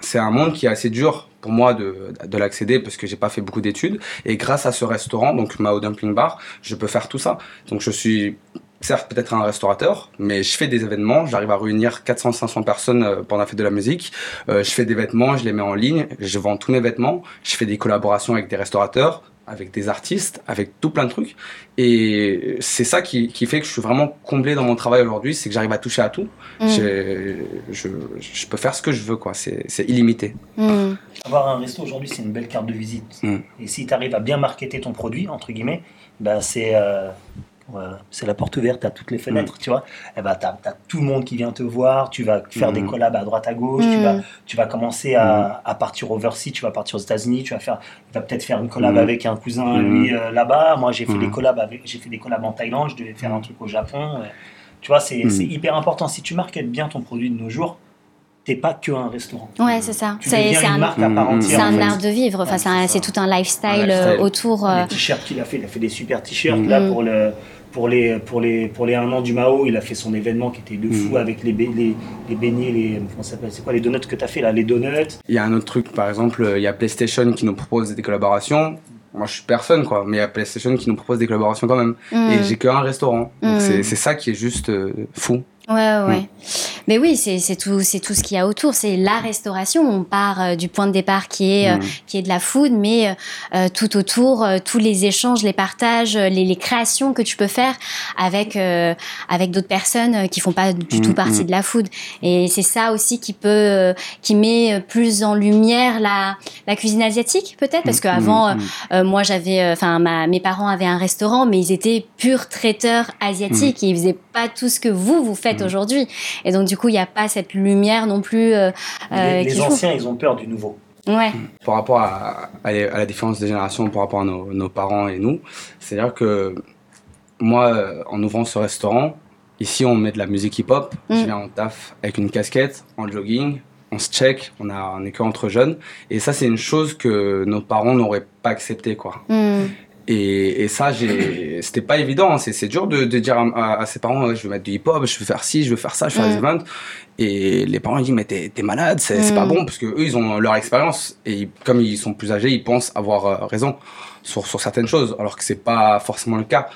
C: c'est un monde qui est assez dur pour moi de, de l'accéder parce que j'ai pas fait beaucoup d'études. Et grâce à ce restaurant, donc Mao Dumpling Bar, je peux faire tout ça. Donc je suis certes peut-être un restaurateur, mais je fais des événements, j'arrive à réunir 400-500 personnes euh, pendant la fête de la musique, euh, je fais des vêtements, je les mets en ligne, je vends tous mes vêtements, je fais des collaborations avec des restaurateurs, avec des artistes, avec tout plein de trucs. Et c'est ça qui, qui, fait que je suis vraiment comblé dans mon travail aujourd'hui, c'est que j'arrive à toucher à tout. Mm. Je, je, je, peux faire ce que je veux, quoi. C'est illimité.
B: Mm. Avoir un resto aujourd'hui, c'est une belle carte de visite. Mm. Et si tu arrives à bien marketer ton produit, entre guillemets, ben c'est... Euh, c'est la porte ouverte à toutes les fenêtres, mm. tu vois. Et eh ben, tu as, tout le monde qui vient te voir, tu vas faire des mm. collabs à droite à gauche, tu, vas, mm. tu vas commencer à, à partir overseas, tu vas partir aux États-Unis, tu vas faire, tu vas peut-être faire une collab avec un cousin, lui, euh, là-bas. Moi, j'ai fait des collabs avec, j'ai fait des collabs en Thaïlande, je devais faire un truc au Japon. Tu vois, c'est hyper important. Si tu marketes bien ton produit de nos jours, t'es pas que un restaurant.
D: Ouais, c'est ça. C'est un, C'est un art de vivre. Enfin, c'est tout un lifestyle, euh, autour.
B: Les euh, t-shirts qu'il a fait, il a fait des super t-shirts là pour le pour les, pour, les, pour les un an du Mao, il a fait son événement qui était de fou mm. avec les, les, les beignets, les, c'est quoi les donuts que tu as fait là, les donuts?
C: Il y a un autre truc, par exemple, il y a PlayStation qui nous propose des collaborations. Moi, je suis personne, quoi, mais il y a PlayStation qui nous propose des collaborations quand même. Mm. Et j'ai qu'un restaurant. Mm. C'est ça qui est juste euh, fou.
D: Ouais, ouais. Mais oui, c'est tout, c'est tout ce qu'il y a autour. C'est la restauration. On part euh, du point de départ qui est euh, qui est de la food, mais euh, tout autour, tous les échanges, les partages, les, les, créations que tu peux faire avec avec d'autres personnes qui font pas du tout mm, partie mm. de la food. Et c'est ça aussi qui peut qui met plus en lumière la la cuisine asiatique peut-être? Parce mm, qu'avant moi j'avais enfin mes parents avaient un restaurant mais ils étaient purs traiteurs asiatiques et ils faisaient pas tout ce que vous vous faites aujourd'hui. Et donc du coup, il n'y a pas cette lumière non plus. Euh,
B: les, euh, anciens, ils ont peur du nouveau.
D: Ouais.
C: Par rapport à, à, la différence de génération par rapport à nos, parents et nous, c'est-à-dire que moi, en ouvrant ce restaurant, ici on met de la musique hip-hop, je mm. viens en taf avec une casquette, en jogging, on se check, on, a, on est que entre jeunes, et ça c'est une chose que nos parents n'auraient pas accepté quoi. Mm. Et, et ça, c'était pas évident. Hein. C'est dur de, de dire à, ses parents, je veux mettre du hip-hop, je veux faire ci, je veux faire ça, je veux faire des events. Et les parents ils disent mais t'es malade, c'est pas bon parce que eux ils ont leur expérience et comme ils sont plus âgés, ils pensent avoir euh, raison sur, sur certaines choses, alors que c'est pas forcément le cas.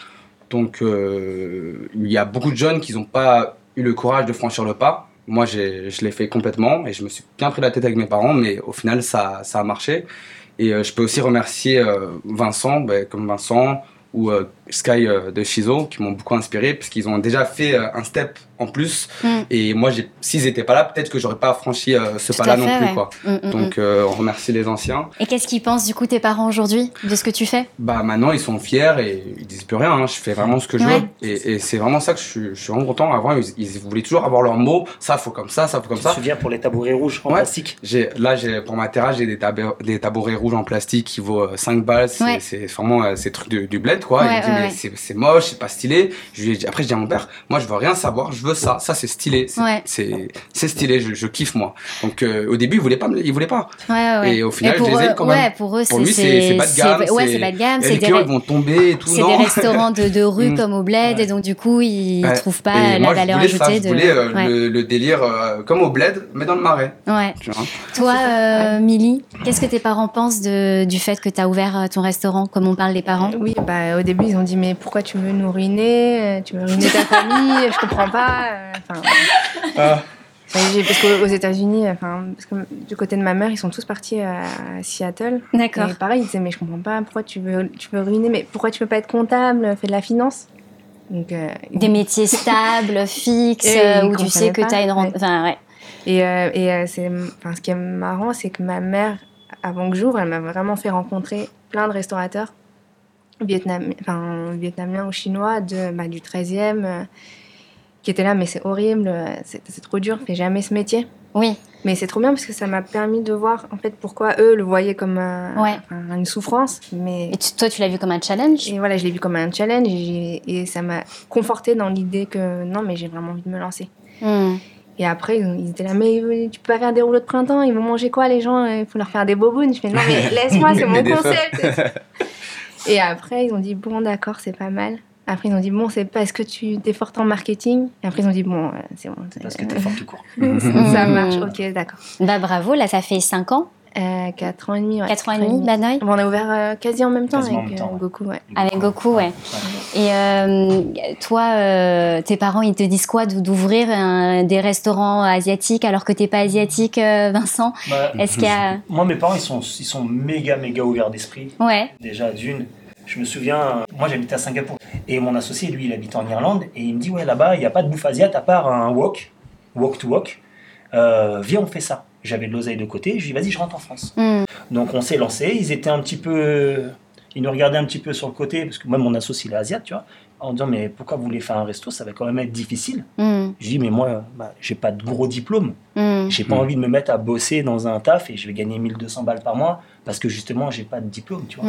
C: Donc euh, il y a beaucoup de jeunes qui n'ont pas eu le courage de franchir le pas. Moi je l'ai fait complètement et je me suis bien pris la tête avec mes parents, mais au final ça, ça a marché. Et euh, je peux aussi remercier Vincent, ben, comme Vincent ou Sky de Shizo qui m'ont beaucoup inspiré parce qu'ils ont déjà fait un step en plus. Mm. Et moi, s'ils n'étaient pas là, peut-être que j'aurais pas franchi euh, ce pas-là non plus. Quoi. Mm, mm, Donc, euh, on remercie les anciens.
D: Et qu'est-ce qu'ils pensent du coup tes parents aujourd'hui de ce que tu fais?
C: Bah maintenant, ils sont fiers et ils disent plus rien. Hein. Je fais vraiment ce que je veux. Et, c'est vraiment ça que je suis, je suis vraiment content. Avant, ils, voulaient toujours avoir leur mot. Ça, faut comme ça, ça faut comme ça.
B: Tu te souviens pour les tabourets rouges en plastique?
C: Là, pour ma terrasse, j'ai des, des, tabourets rouges en plastique qui vaut 5 euh, balles. C'est vraiment ces trucs du bled, quoi. il me dit, mais c'est moche, c'est pas stylé. Je après, je dis à mon père, moi, je veux rien savoir, je veux ça. Ça, c'est stylé. C'est stylé, je, kiffe moi. Donc euh, au début, ils voulaient pas, ils voulaient pas. Et au final, je les aime quand même.
D: pour eux,
C: pour lui, c'est bas de gamme.
D: Ouais, c'est bas de gamme.
C: Les clients vont tomber et tout.
D: C'est des restaurants de, de rue <laughs> mm. comme au Bled, et donc du coup, ils ne trouvent pas la valeur ajoutée.
C: Je voulais euh, le délire euh, comme au Bled, mais dans le marais.
D: Ouais. Toi, Milly, qu'est-ce que tes parents pensent du fait que tu as ouvert ton restaurant, comme on parle des parents?
A: Oui, bah, au début, ils ont dit Mais pourquoi tu veux nous ruiner? Tu veux ruiner ta famille? Je comprends pas. Enfin, ah. Parce qu'aux États-Unis, enfin, parce que du côté de ma mère, ils sont tous partis à Seattle.
D: D'accord.
A: Et pareil, ils disaient mais je comprends pas pourquoi tu veux, tu veux ruiner, mais pourquoi tu veux pas être comptable, faire de la finance?
D: Donc, euh, des métiers stables, <laughs> fixes, où tu sais que tu as une rente. Enfin, ouais.
A: Et, euh, et euh, c'est, enfin, ce qui est marrant, c'est que ma mère, avant que j'ouvre, elle m'a vraiment fait rencontrer plein de restaurateurs vietnamiens, enfin, vietnamiens ou chinois de, bah, du 13e qui étaient là, mais c'est horrible, c'est trop dur, fais jamais ce métier.
D: Oui.
A: Mais c'est trop bien parce que ça m'a permis de voir en fait pourquoi eux le voyaient comme une souffrance. Mais...
D: Et toi, tu l'as vu comme un challenge?
A: Et voilà, je l'ai vu comme un challenge et, ça m'a conforté dans l'idée que non, mais j'ai vraiment envie de me lancer. Hmm. Et après, ils étaient là, mais tu peux pas faire des rouleaux de printemps, ils vont manger quoi les gens? Il faut leur faire des bobounes. Je fais non, mais <laughs> laisse-moi, c'est mon concept. <laughs> et après, ils ont dit, bon, d'accord, c'est pas mal. Après, ils ont dit, bon, c'est parce que tu es forte en marketing? Et après, ils ont dit, bon, euh, c'est bon.
B: Parce que tu es forte tout court. <laughs>
A: ça marche, ok, d'accord.
D: Bah bravo, là, ça fait 5 ans.
A: Euh, 4 ans et demi, ouais.
D: 4 ans et demi, Banoï
A: bon, On a ouvert euh, quasi en même temps avec euh, Goku, ouais.
D: Avec Goku, ouais. Et toi, tes parents, ils te disent quoi d'ouvrir des restaurants asiatiques alors que t'es pas asiatique, Vincent? Bah, Est-ce qu'il y a...
B: Moi, mes parents, ils sont, ils sont méga, méga ouverts d'esprit.
D: Ouais.
B: Déjà, d'une. Je me souviens, moi j'habitais à Singapour et mon associé, lui, il habite en Irlande et il me dit Ouais, là-bas, il n'y a pas de bouffe asiate à part un wok, walk to walk. Euh, viens, on fait ça. J'avais de l'oseille de côté, je lui ai dit Vas-y, je rentre en France. Hmm. Donc on s'est lancé. Ils étaient un petit peu. Ils nous regardaient un petit peu sur le côté, parce que moi, mon associé, il est asiate, tu vois en disant mais pourquoi vous voulez faire un resto? Ça va quand même être difficile. Mm. je dis mais moi bah, j'ai pas de gros diplôme mm. j'ai pas mm. envie de me mettre à bosser dans un taf et je vais gagner 1200 balles par mois parce que justement j'ai pas de diplôme tu vois.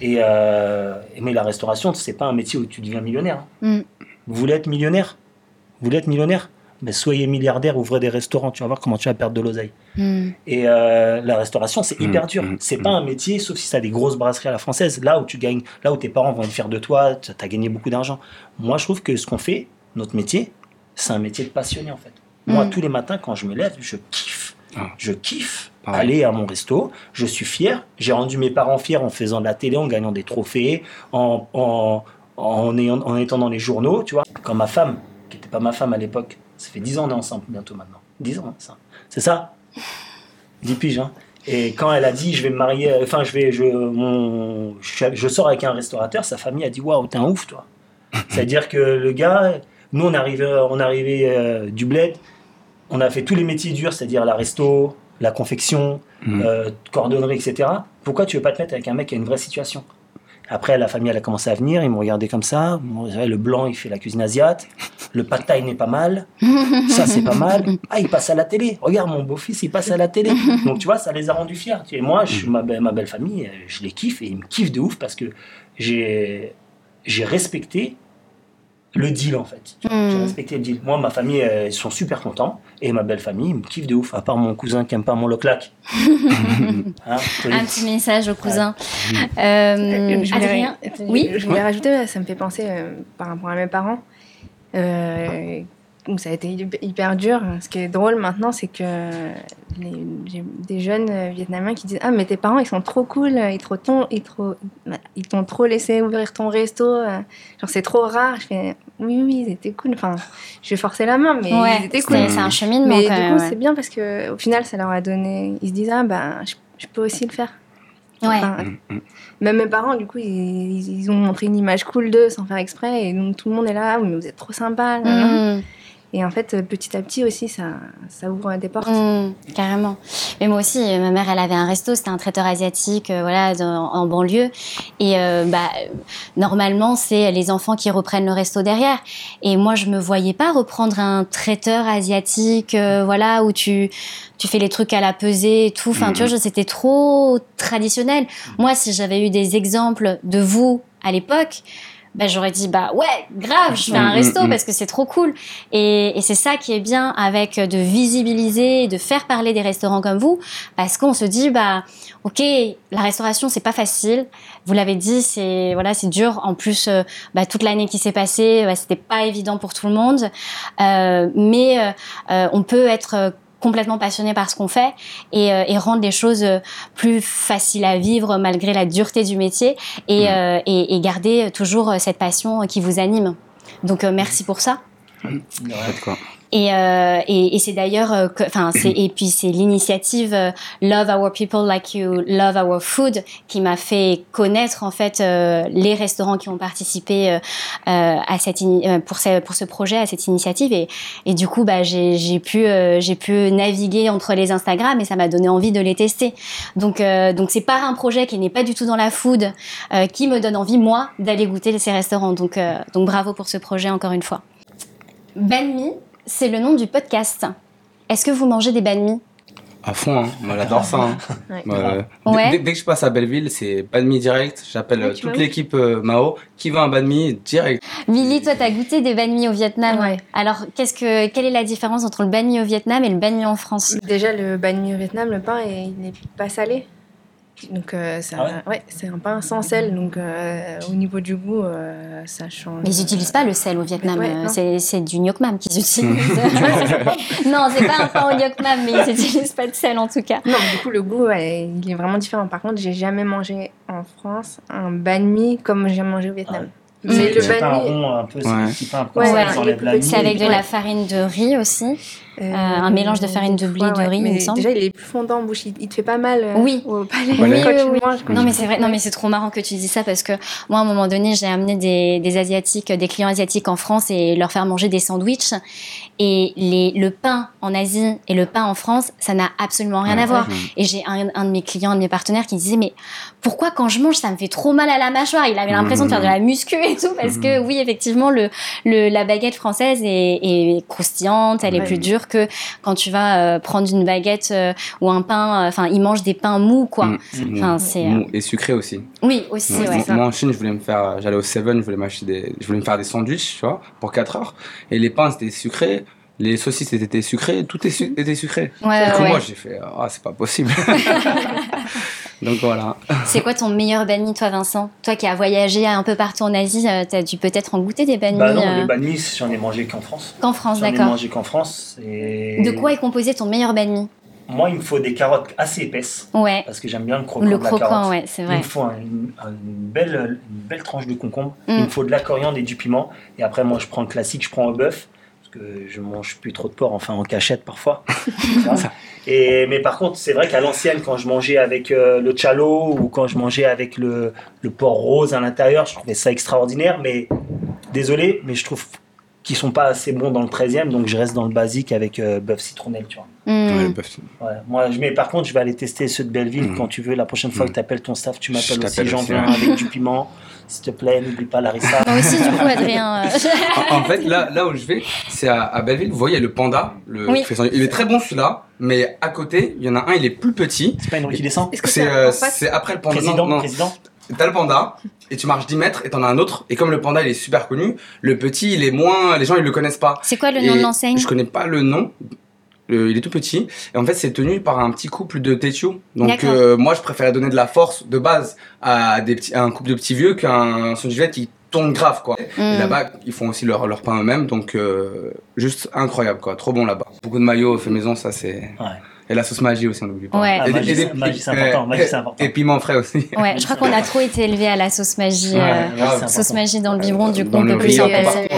B: Et euh, mais la restauration c'est pas un métier où tu deviens millionnaire vous voulez être millionnaire? Vous voulez être millionnaire? Mais soyez milliardaire, ouvrez des restaurants, tu vas voir comment tu vas perdre de l'oseille. Hmm. Et euh, la restauration, c'est hyper hmm. dur. Hmm. C'est pas un métier, sauf si tu as des grosses brasseries à la française, là où tu gagnes, là où tes parents vont être fiers de toi, tu as gagné beaucoup d'argent. Moi, je trouve que ce qu'on fait, notre métier, c'est un métier de passionné en fait. Moi, tous les matins, quand je me lève, je kiffe. Ah. Je kiffe aller à mon resto. Je suis fier. J'ai rendu mes parents fiers en faisant de la télé, en gagnant des trophées, en, en, en, en étant dans les journaux, tu vois. Quand ma femme, qui n'était pas ma femme à l'époque, ça fait 10 ans on est ensemble bientôt maintenant. 10 ans, ça. C'est ça 10 piges, hein. Et quand elle a dit je vais me marier, enfin je vais, je, mon, je, sors avec un restaurateur, sa famille a dit waouh t'es un ouf toi. <laughs> C'est-à-dire que le gars, nous on arrivait, on arrivait euh, du bled, on a fait tous les métiers durs, c'est-à-dire la resto, la confection, mmh. euh, cordonnerie, etc. Pourquoi tu veux pas te mettre avec un mec qui a une vraie situation? Après, la famille, a commencé à venir. Ils m'ont regardé comme ça. Le blanc, il fait la cuisine asiate. Le pad thai n'est pas mal. Ça, c'est pas mal. Ah, il passe à la télé. Regarde, mon beau-fils, il passe à la télé. Donc, tu vois, ça les a rendus fiers. Et moi, je, ma, ma belle famille, je les kiffe et ils me kiffent de ouf parce que j'ai respecté le deal en fait. J'ai
D: Hmm.
B: respecté le deal. Moi, ma famille, euh, ils sont super contents. Et ma belle famille, ils me kiffe de ouf, à part mon cousin qui aime pas mon loc-lac. <laughs> Hein,
D: Un petit message au cousin. Euh,
A: Euh, je
D: Adrien, oui
A: Je voulais rajouter, ça me fait penser euh, par rapport à mes parents. Où ça a été hyp- hyper dur. Ce qui est drôle maintenant, c'est que les- j'ai des jeunes euh, Vietnamiens qui disent Ah, mais tes parents, ils sont trop cool, ils trop ton- ils trop- ils t'ont trop laissé ouvrir ton resto. euh, Genre, c'est trop rare. Je fais Oui, oui, ils étaient cool. Enfin, je vais forcer la main, mais
D: ouais,
A: ils étaient cool.
D: c'est un cheminement
A: Mais
D: quand
A: du coup,
D: ouais.
A: c'est bien parce que au final, ça leur a donné. Ils se disent Ah, ben, je, je peux aussi le faire.
D: Ouais.
A: Enfin, même mes parents, du coup, ils, ont montré une image cool d'eux sans faire exprès. Et donc, tout le monde est là, Ah, oui, mais vous êtes trop sympa.
D: Hmm.
A: Et en fait, petit à petit aussi, ça, ça ouvre des portes.
D: Mm, carrément. Mais moi aussi, euh, ma mère, elle avait un resto, c'était un traiteur asiatique, euh, voilà, dans- en banlieue. Et euh, bah, normalement, c'est les enfants qui reprennent le resto derrière. Et moi, je me voyais pas reprendre un traiteur asiatique, euh, voilà, où tu tu fais les trucs à la pesée et tout. Enfin, tu vois, je- c'était trop traditionnel. Moi, si j'avais eu des exemples de vous à l'époque. Bah, j'aurais dit bah ouais grave je fais un
C: Mm,
D: resto
C: mm, mm.
D: parce que c'est trop cool et, et c'est ça qui est bien avec de visibiliser, de faire parler des restaurants comme vous, parce qu'on se dit bah ok la restauration c'est pas facile, vous l'avez dit c'est voilà c'est dur. En plus euh, bah, toute l'année qui s'est passée, bah, c'était pas évident pour tout le monde, Euh, mais euh, euh, on peut être euh, complètement passionné par ce qu'on fait et, euh, et rendre les choses euh, plus faciles à vivre malgré la dureté du métier et, euh, et, et garder toujours euh, cette passion qui vous anime. Donc euh, merci pour ça. Et, euh, et, et c'est d'ailleurs, euh, enfin, c'est et puis c'est l'initiative euh, Love Our People Like You Love Our Food qui m'a fait connaître en fait euh, les restaurants qui ont participé euh, euh, à cette euh, pour ce pour ce projet, à cette initiative et, et du coup bah j'ai pu euh, j'ai pu naviguer entre les Instagram et ça m'a donné envie de les tester. Donc euh, donc c'est par un projet qui n'est pas du tout dans la food euh, qui me donne envie moi d'aller goûter ces restaurants. Donc euh, donc bravo pour ce projet encore une fois. Banh mi, c'est le nom du podcast. Est-ce que vous mangez des banh mi?
C: À fond, hein. moi j'adore ça. hein. <laughs>
A: Ouais.
C: Euh, dès-
D: Ouais.
C: dès, dès que je passe à Belleville, c'est banh mi direct. J'appelle
A: Ouais,
C: euh, toute l'équipe euh, Mao. Qui veut un banh mi? Direct
D: Milly, toi, t'as goûté des banh mi au Vietnam?
A: Ouais.
D: Alors, qu'est-ce que, quelle est la différence entre le banh mi au Vietnam et le banh mi en France?
A: Déjà, le banh mi au Vietnam, le pain, est- il n'est pas salé. Donc, euh, c'est
B: Ah
A: un- ouais, c'est un pain sans sel. Donc, euh, au niveau du goût, euh, ça change.
D: Mais ils n'utilisent pas le sel au Vietnam.
A: Ouais,
D: c'est, c'est du nyok mam qu'ils <laughs> utilisent. non, c'est pas un pain au nyok mam, mais ils n'utilisent pas de sel en tout cas.
A: Non, du coup, le goût, ouais, il est vraiment différent. Par contre, j'ai jamais mangé en France un banh mi comme j'ai mangé au Vietnam. Mais
B: C'est
A: le
B: c'est un
A: banh mi,
B: rond un peu, c'est
C: Ouais.
B: un mie.
D: C'est avec de la farine de riz aussi.
A: Euh,
D: un mélange de farine de blé,
A: ouais,
D: de riz, il me
A: mais
D: semble.
A: Déjà, il est plus fondant en bouche. Il, te fait pas mal. euh,
D: Oui.
A: Au palais.
C: Oui,
A: Quand
D: oui,
A: tu
D: oui.
A: le manges, quand
D: Non mais c'est vrai, non mais c'est trop marrant que tu dis ça parce que moi à un moment donné j'ai amené des, des asiatiques, des clients asiatiques en France et leur faire manger des sandwichs et les, le pain en Asie et le pain en France ça n'a absolument rien à voir. Et j'ai un, un de mes clients, un de mes partenaires qui disait mais pourquoi quand je mange ça me fait trop mal à la mâchoire? Il avait l'impression de faire de la muscu et tout parce que oui effectivement le, le la baguette française est, est croustillante, elle est plus dure que quand tu vas euh, prendre une baguette euh, ou un pain. euh, Enfin ils mangent des pains mous quoi.
C: Mm, c'est mou.
D: Enfin c'est euh,
C: Mou et sucré aussi.
D: oui aussi
C: Ouais,
D: ouais.
C: moi- en Chine, je voulais me faire, j'allais au Seven, je voulais m'acheter des, je voulais me faire des sandwichs, tu vois, pour 4 heures. Et les pains c'était sucré, les saucisses étaient sucrées, tout était sucré.
D: Ouais,
C: du coup,
D: ouais.
C: moi j'ai fait, ah c'est pas possible. <laughs> <laughs> Donc voilà.
D: C'est quoi ton meilleur banh mi, toi, Vincent? Toi qui as voyagé un peu partout en Asie, euh, t'as dû peut-être en goûter des banh mi
B: Bah non,
D: euh,
B: le banh mi, j'en ai mangé qu'en France.
D: qu'en France,
B: J'en ai
D: d'accord.
B: mangé qu'en France. Et...
D: De quoi est composé ton meilleur banh mi
B: Moi, il me faut des carottes assez épaisses.
D: Ouais,
B: Parce que j'aime bien le croquant
D: le
B: de la
D: croquant,
B: carotte.
D: ouais, c'est
B: Il
D: vrai.
B: me faut un- une, une belle, une belle tranche de concombre.
D: Mm.
B: Il me faut de la coriandre et du piment. Et après, moi, je prends le classique, je prends un bœuf. Parce que je mange plus trop de porc, enfin en cachette parfois. <laughs> Et, mais par contre, c'est vrai qu'à l'ancienne, quand je mangeais avec euh, le chalo ou quand je mangeais avec le, le porc rose à l'intérieur, je trouvais ça extraordinaire. Mais désolé, mais je trouve qu'ils sont pas assez bons dans le 13e. Donc je reste dans le basique avec euh, bœuf citronnelle, tu vois.
C: Ouais, le bœuf,
B: Ouais, moi, je, mais par contre, je vais aller tester ceux de Belleville
C: Mhm.
B: quand tu veux. La prochaine fois que tu appelles ton staff, tu m'appelles aussi. J'en viens avec du piment. <laughs> S'il te plaît, n'oublie pas Larissa.
D: Moi aussi, du coup, Adrien. euh,
C: En, en fait, là, là où je vais, c'est à, à Belleville. Vous voyez le panda, le
D: Oui.
C: Il est très bon celui-là, mais à côté, il y en a un, il est plus petit.
B: C'est pas une rue qui descend
C: C'est euh, c'est après le panda.
B: Président,
C: non, non.
B: président.
C: t'as le panda, et tu marches 10 mètres, et t'en as un autre, et comme le panda il est super connu, le petit il est moins, les gens ils le connaissent pas.
D: C'est quoi le nom de l'enseigne
C: Je connais pas le nom. Il est tout petit et en fait c'est tenu par un petit couple de tétios. Donc euh, moi je préférais donner de la force de base à des petits, un couple de petits vieux qu'un son qui tourne grave quoi. Et mm. là-bas ils font aussi leur, leur pain eux-mêmes donc euh, juste incroyable quoi, trop bon là-bas. Beaucoup de maillots fait maison ça c'est. Ouais. Et la sauce magie aussi, on n'oublie pas.
D: Ouais.
B: Ah, magie, c'est important. Magie, c'est important.
C: Et piment frais aussi.
D: Ouais, je crois qu'on a trop été élevé à la sauce magie. Euh, sauce magie dans le biberon, du coup, on peut plus
A: s'en passer.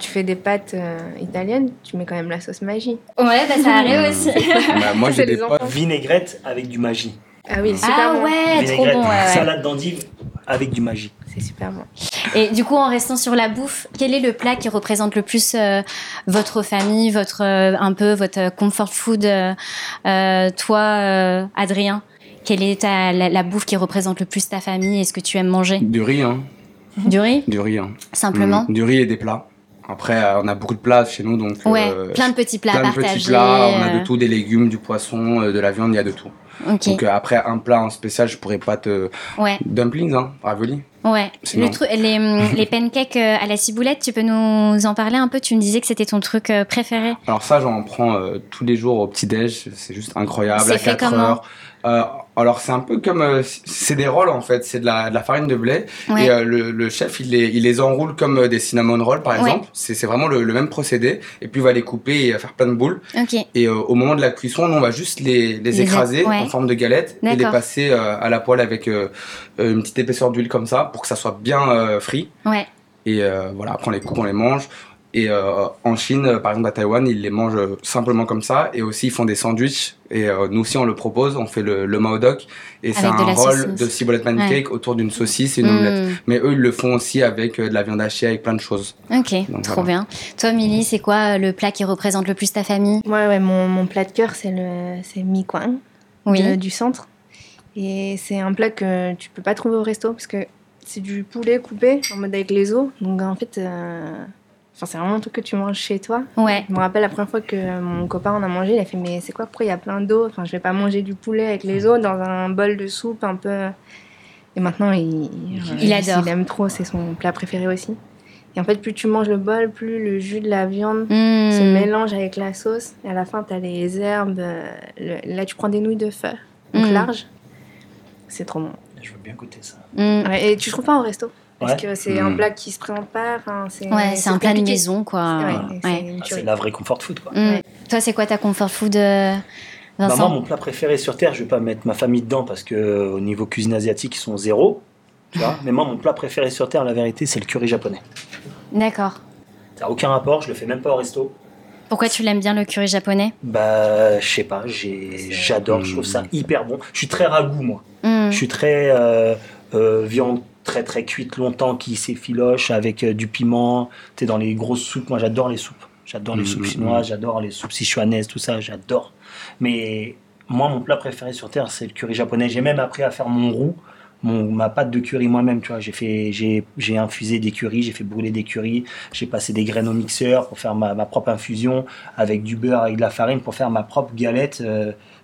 A: Tu, fais des pâtes euh, italiennes, tu mets quand même la sauce magie.
D: Ouais, bah, ça arrive aussi. <laughs>
C: bah, moi, j'ai des potes.
B: Vinaigrette avec du magie.
A: Ah oui,
D: super ah ouais, trop bon.
B: Salade d'endive avec du magie.
A: C'est super bon.
D: Et du coup, en restant sur la bouffe, quel est le plat qui représente le plus euh, votre famille, votre euh, un peu votre comfort food euh, Toi, Adrien, quelle est la, bouffe qui représente le plus ta famille Est-ce que tu aimes manger?
C: Du riz, hein.
D: Du riz?
C: Du riz, hein.
D: Simplement?
C: Mmh. Du riz et des plats. Après, on a beaucoup de plats chez nous, donc.
D: Ouais, plein de petits plats
C: plein
D: de petits
C: plats. On a de tout, des légumes, du poisson, de la viande, il y a de tout. Donc après un plat en spécial, je pourrais pas te.
D: Ouais.
C: Dumplings, hein.
D: Ouais. Le les, hum, <laughs> les pancakes euh, à la ciboulette, tu peux nous en parler un peu? Tu me disais que c'était ton truc euh, préféré.
C: Alors ça, j'en prends euh, tous les jours au petit-déj. C'est juste incroyable.
D: C'est fait comment?
C: alors c'est un peu comme c'est des rolls en fait, c'est de la, de la, farine de blé et le, le, chef il les, il les enroule comme des cinnamon rolls par exemple. C'est vraiment le, le, même procédé et puis il va les couper et faire plein de boules. Et au moment de la cuisson, on va juste les, les, écraser en forme de galette et les passer à la poêle avec une petite épaisseur d'huile comme ça pour que ça soit bien euh, frit.
D: Ouais.
C: Et euh, voilà, après on les coupe, on les mange. Et euh, en Chine, par exemple à Taïwan, ils les mangent simplement comme ça. Et aussi, ils font des sandwichs. Et nous aussi, on le propose. On fait le, le Mao Dok. Et c'est un roll de ciboulette pancake autour d'une saucisse et une omelette. Mm. Mais eux, ils le font aussi avec de la viande hachée, avec plein de choses.
D: Ok, trop bien. Toi, Milly, c'est quoi le plat qui représente le plus ta famille?
A: Ouais, ouais, mon, mon plat de cœur, c'est le c'est mi oui. du centre. Et c'est un plat que tu peux pas trouver au resto parce que c'est du poulet coupé en mode avec les os. Donc en fait, euh, c'est vraiment un truc que tu manges chez toi.
D: Ouais.
A: Je me rappelle la première fois que mon copain en a mangé, il a fait Mais c'est quoi Pourquoi il y a plein d'eau Enfin, je vais pas manger du poulet avec les os dans un bol de soupe un peu. Et maintenant, il,
D: il adore.
A: Il aime trop, c'est son plat préféré aussi. Et en fait, plus tu manges le bol, plus le jus de la viande
D: mmh.
A: se mélange avec la sauce. Et à la fin, tu as les herbes. Euh, là, tu prends des nouilles de feu, donc mmh. larges. C'est trop bon.
B: Je veux bien goûter ça.
A: Mm. et tu trouves pas au resto parce que c'est un mm. plat qui se présente pas.
D: c'est ouais, c'est un plat de maison, quoi.
B: Ouais, c'est ah, la vraie comfort food, quoi.
D: Mm. Toi, c'est quoi ta comfort food euh,
B: bah, moi, mon plat préféré sur Terre, je vais pas mettre ma famille dedans parce que au niveau cuisine asiatique, ils sont zéro. Tu vois <laughs> Mais moi, mon plat préféré sur Terre, la vérité, c'est le curry japonais.
D: D'accord.
B: Ça n'a aucun rapport, je le fais même pas au resto.
D: Pourquoi tu l'aimes bien le curry japonais?
B: Bah, je sais pas, j'adore, je trouve ça hyper bon. Je suis très ragoût, moi. Je suis très euh, euh, viande très très cuite longtemps qui s'effiloche avec euh, du piment. Tu es dans les grosses soupes. Moi, j'adore les soupes. J'adore les mm, soupes chinoises, j'adore les soupes sichuanaises, tout ça, j'adore. Mais moi, mon plat préféré sur Terre, c'est le curry japonais. J'ai même appris à faire mon roux, mon, ma pâte de curry moi-même, tu vois. J'ai fait, j'ai, j'ai infusé des currys, j'ai fait brûler des currys, j'ai passé des graines au mixeur pour faire ma, ma, propre infusion avec du beurre, avec de la farine pour faire ma propre galette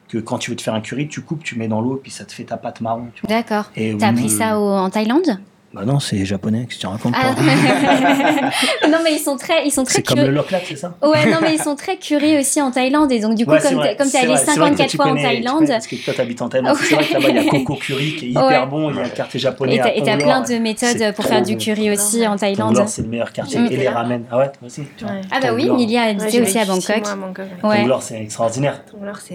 B: que quand tu veux te faire un curry, tu coupes, tu mets dans l'eau, puis ça te fait ta pâte marron.
D: D'accord. T'as appris ça en Thaïlande?
B: Bah non, c'est japonais que tu racontes
D: ah. pas. <laughs> non mais ils sont très ils sont très
B: C'est comme le loklat, c'est ça?
D: Ouais, non mais ils sont très curés aussi en Thaïlande. Et donc du coup comme tu es allé 54 fois en Thaïlande.
B: parce que toi t'habites en Thaïlande, c'est vrai que là-bas il y a coco curry qui est hyper bon, il y a le quartier japonais
D: Et t'as plein de méthodes pour faire du curry aussi en Thaïlande.
B: c'est le meilleur quartier. Et les ramen. Ah ouais, toi aussi
D: Ah bah oui, Milia a habité aussi à Bangkok.
B: Tonglor c'est extraordinaire.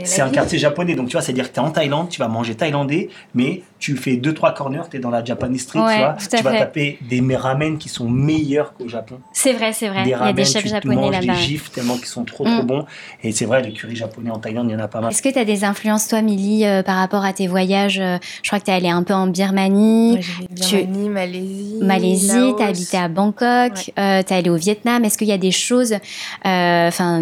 B: C'est un quartier japonais donc tu vois, c'est à dire que tu es en Thaïlande, tu vas manger thaïlandais mais tu fais 2 3 corners, tu es dans la Japanese street, tu vois, tu vas taper des ramen qui sont meilleurs qu'au Japon.
D: C'est vrai, c'est vrai.
B: il y a des chefs japonais là-bas. des gifs tellement qu'ils sont trop, trop mm. bons. Et c'est vrai, le curry japonais en Thaïlande, il y en a pas mal.
D: Est-ce que tu as des influences, toi, Milly, euh, par rapport à tes voyages euh, Je crois que tu es allé un peu en Birmanie.
A: Ouais, Birmanie, Malaisie.
D: Malaisie, tu as habité à Bangkok, euh, tu es allé au Vietnam. Est-ce qu'il y a des choses, enfin,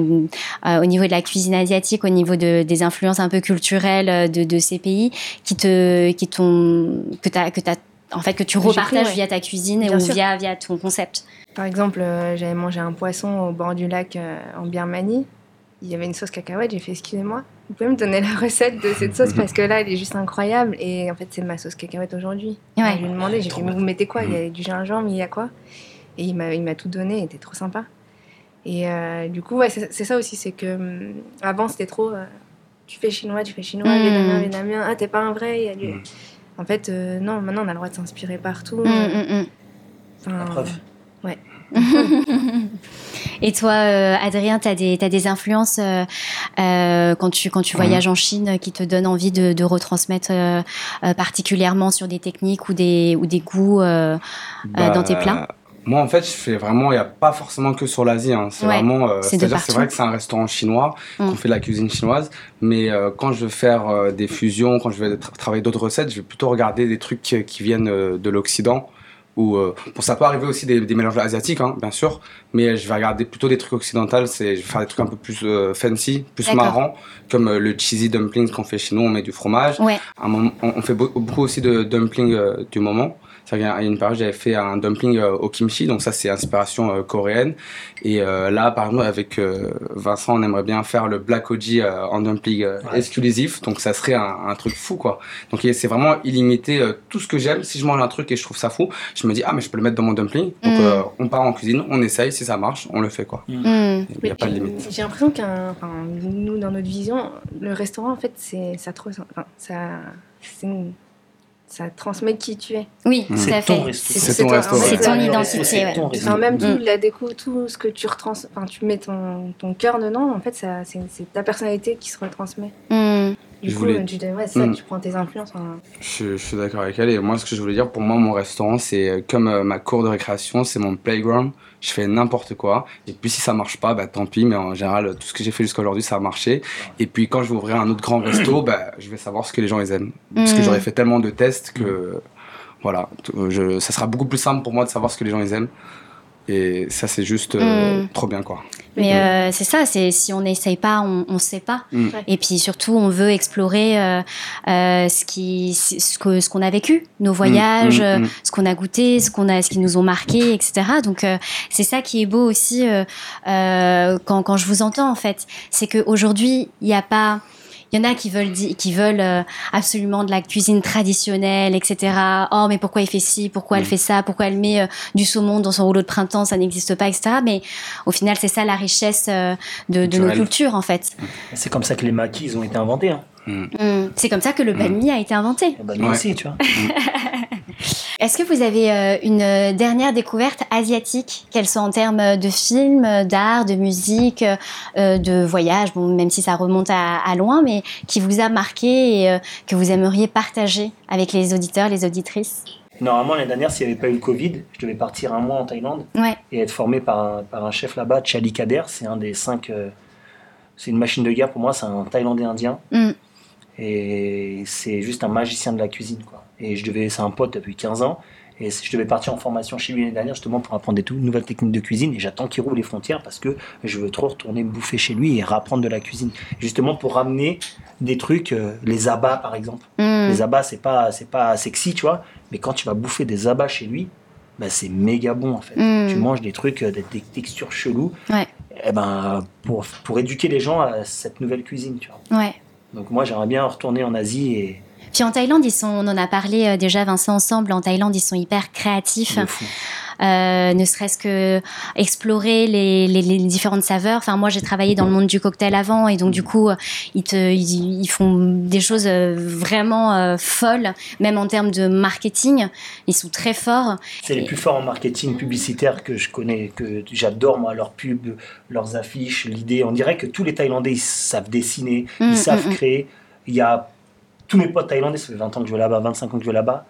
D: au niveau de la cuisine asiatique, au niveau de, des influences un peu culturelles de, de ces pays, qui te, qui que tu as, que as en fait que tu repartages via ta cuisine ou via, via ton concept.
A: Par exemple, euh, j'avais mangé un poisson au bord du lac euh, en Birmanie. Il y avait une sauce cacahuète, j'ai fait excusez-moi, vous pouvez me donner la recette de cette sauce? Parce que là, elle est juste incroyable. Et en fait, c'est ma sauce cacahuète aujourd'hui.
D: Ouais.
A: Je lui ai demandé, j'ai dit, mais vous mettez quoi? Il y a du gingembre, il y a quoi? Et il m'a, il m'a tout donné, il était trop sympa. Et euh, du coup, ouais, c'est, ça aussi, c'est que hum, avant, c'était trop. euh, tu fais chinois, tu fais chinois,
D: Mm.
A: vietnamien, vietnamien. Ah, t'es pas un vrai. il y a du-
B: Mm.
A: En fait, euh, non, maintenant, on a le droit de s'inspirer partout.
D: Mm, mm, mm.
A: Enfin,
B: La preuve. <laughs>
D: Et toi, euh, Adrien, tu as des, t'as des influences euh, euh, quand tu, quand tu voyages en Chine qui te donnent envie de, de retransmettre euh, euh, particulièrement sur des techniques ou des, ou des goûts euh,
C: Bah,
D: dans tes plats?
C: Moi, en fait, je fais vraiment, il n'y a pas forcément que sur l'Asie. hein. C'est
D: Ouais,
C: vraiment, euh,
D: c'est
C: vrai que c'est un restaurant chinois,
D: Mm.
C: qu'on fait de la cuisine chinoise, mais euh, quand je veux faire euh, des fusions, quand je vais tra- travailler d'autres recettes, je vais plutôt regarder des trucs qui, qui viennent de l'Occident. Ou bon, ça peut arriver aussi des, des mélanges asiatiques, hein, bien sûr, mais je vais regarder plutôt des trucs occidentaux. C'est, je vais faire des trucs un peu plus fancy, plus marrants, comme le cheesy dumpling qu'on fait chez nous. On met du fromage.
D: Ouais.
C: Un on, on fait beau- beaucoup aussi de dumpling euh, du moment. Il y a une période, j'avais fait un dumpling euh, au kimchi, donc ça c'est inspiration euh, coréenne. Et euh, là, par exemple, avec euh, Vincent, on aimerait bien faire le black oji euh, en dumpling euh,
B: Ouais.
C: exclusif, donc ça serait un, un truc fou quoi. Donc c'est vraiment illimité euh, tout ce que j'aime. Si je mange un truc et je trouve ça fou, je me dis ah mais je peux le mettre dans mon dumpling. Donc
D: Mm.
C: euh, on part en cuisine, on essaye, si ça marche, on le fait quoi.
D: Mm.
C: Il n'y a pas de limite.
A: J'ai l'impression qu'un, enfin, nous dans notre vision, le restaurant en fait, c'est ça trop, enfin, ça, c'est une- ça transmet qui tu es.
D: Oui,
C: Mm.
D: tout
B: C'est
D: à
B: ton resto.
C: C'est ton resto, ouais.
D: C'est ton identité,
A: même
D: Mm.
A: tout la déco, tout ce que tu retrans, enfin, tu mets ton, ton cœur dedans. En fait, ça, c'est, ta personnalité qui se retransmet.
D: Mm.
A: Du
C: Je
A: coup,
C: voulais-
A: tu, ouais, c'est ça,
C: Mm.
A: tu prends tes influences. hein.
C: Je, je suis d'accord avec elle. Et moi, ce que je voulais dire, pour moi, mon restaurant, c'est euh, comme euh, ma cour de récréation, c'est mon playground. Je fais n'importe quoi. Et puis, si ça marche pas, bah, tant pis. Mais en général, tout ce que j'ai fait jusqu'à aujourd'hui, ça a marché. Et puis, quand je vais ouvrir un autre grand resto, <clears throat> bah, je vais savoir ce que les gens ils aiment. Parce que
D: Mm.
C: j'aurais fait tellement de tests que, voilà, euh, je, ça sera beaucoup plus simple pour moi de savoir ce que les gens ils aiment. Et ça, c'est juste euh,
D: Mm.
C: trop bien, quoi.
D: Mais euh, c'est ça, c'est si on n'essaye pas, on ne sait pas.
C: Mm.
D: Et puis surtout, on veut explorer euh, euh, ce qui, ce que, ce qu'on a vécu, nos voyages,
C: Mm, mm,
D: euh,
C: mm.
D: ce qu'on a goûté, ce qu'on a, ce qui nous ont marqué, etc. Donc euh, c'est ça qui est beau aussi euh, euh, quand, quand je vous entends en fait, c'est qu'aujourd'hui il n'y a pas il y en a qui veulent, qui veulent euh, absolument de la cuisine traditionnelle, etc. Oh, mais pourquoi il fait ci Pourquoi elle
C: Mm.
D: fait ça Pourquoi elle met euh, du saumon dans son rouleau de printemps Ça n'existe pas, etc. Mais au final, c'est ça la richesse euh, de, de nos cultures, en fait.
B: C'est comme ça que les maquis ils ont été inventés. Hein.
D: Mm. C'est comme ça que le banh mi a été inventé.
B: Bah, nous
C: Ouais.
B: aussi, tu vois. <laughs>
D: Est-ce que vous avez euh, une euh, dernière découverte asiatique, qu'elle soit en termes de films, euh, d'art, de musique, euh, de voyage, bon, même si ça remonte à, à loin, mais qui vous a marqué et euh, que vous aimeriez partager avec les auditeurs, les auditrices?
B: Normalement, l'année dernière, s'il n'y avait pas eu le Covid, je devais partir un mois en Thaïlande
D: Ouais.
B: et être formé par un, par un chef là-bas, Chali Kader. C'est un des cinq. euh, c'est une machine de guerre pour moi, c'est un Thaïlandais indien.
D: Mm.
B: Et c'est juste un magicien de la cuisine. Quoi. Et je devais, c'est un pote depuis 15 ans. Et je devais partir en formation chez lui l'année dernière justement pour apprendre des tout- nouvelles techniques de cuisine. Et j'attends qu'il rouvre les frontières parce que je veux trop retourner bouffer chez lui et apprendre de la cuisine. Justement pour ramener des trucs, euh, les abats par exemple.
D: Mm.
B: Les abats, c'est pas, c'est pas sexy, tu vois. Mais quand tu vas bouffer des abats chez lui, bah, c'est méga bon en fait.
D: Mm.
B: Tu manges des trucs, euh, des, des textures cheloues.
D: Ouais.
B: Et ben, pour, pour éduquer les gens à cette nouvelle cuisine, tu vois.
D: Ouais.
B: Donc moi, j'aimerais bien retourner en Asie et
D: Puis en Thaïlande, ils sont, on en a parlé euh, déjà, Vincent, ensemble. En Thaïlande, ils sont hyper créatifs. euh, ne serait-ce que explorer les, les- les différentes saveurs. Enfin, moi, j'ai travaillé dans le monde du cocktail avant, et donc du coup, euh, ils, te, ils, ils font des choses vraiment euh, folles, même en termes de marketing. Ils sont très forts.
B: C'est les plus forts en marketing publicitaire que je connais, que j'adore moi, leurs pubs, leurs affiches, l'idée. On dirait que tous les Thaïlandais, ils savent dessiner, ils savent
D: mm, mm.
B: créer. Il y a tous mes potes thaïlandais, ça fait 20 ans que je vais là-bas, 25 ans que je vais là-bas.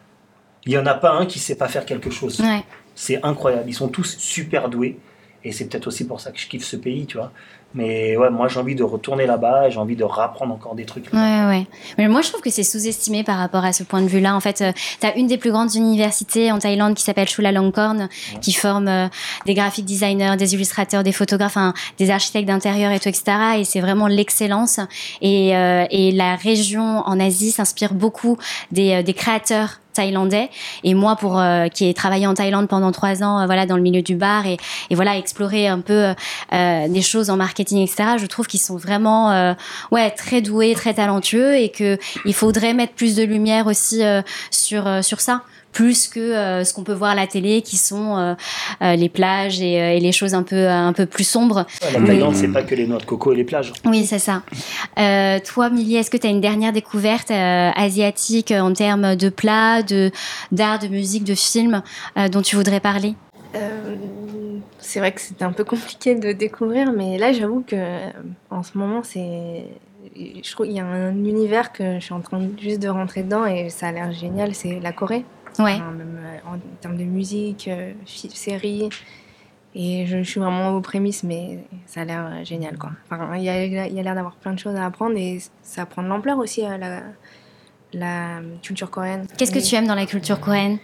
B: Il y en a pas un qui sait pas faire quelque chose.
D: Ouais.
B: C'est incroyable. Ils sont tous super doués. Et c'est peut-être aussi pour ça que je kiffe ce pays, tu vois. Mais ouais, moi j'ai envie de retourner là-bas et j'ai envie de rapprendre encore des trucs.
D: Ouais, ouais. Mais moi, je trouve que c'est sous-estimé par rapport à ce point de vue-là. En fait, tu as une des plus grandes universités en Thaïlande qui s'appelle Chulalongkorn, qui forme euh, des graphic designers, des illustrateurs, des photographes, des architectes d'intérieur et tout, etc. Et c'est vraiment l'excellence. Et, euh, et la région en Asie s'inspire beaucoup des, euh, des créateurs thaïlandais. Et moi, pour euh, qui ai travaillé en Thaïlande pendant trois ans, euh, voilà, dans le milieu du bar et, et voilà, explorer un peu euh, des choses en marketing, etc. Je trouve qu'ils sont vraiment, ouais, très doués, très talentueux et que il faudrait mettre plus de lumière aussi sur sur ça plus que euh, ce qu'on peut voir à la télé, qui sont euh, euh, les plages et, les choses un peu, un peu plus sombres.
B: la Thaïlande, c'est pas que les noix de coco et les plages.
D: Oui, c'est ça. toi, Milly, est-ce que tu as une dernière découverte asiatique en termes de plats, de, d'art, de musique, de films dont tu voudrais parler?
A: C'est vrai que c'était un peu compliqué de découvrir, mais là, j'avoue que en ce moment, c'est je trouve qu'il y a un univers que je suis en train juste de rentrer dedans et ça a l'air génial, c'est la Corée.
D: Ouais.
A: même euh, en, termes de musique, euh, série. Et je, suis vraiment aux prémices, mais ça a l'air euh, génial. Quoi. Enfin, il y a, y a l'air d'avoir plein de choses à apprendre et ça prend de l'ampleur aussi, la, la culture coréenne.
D: Qu'est-ce que tu aimes dans la culture coréenne?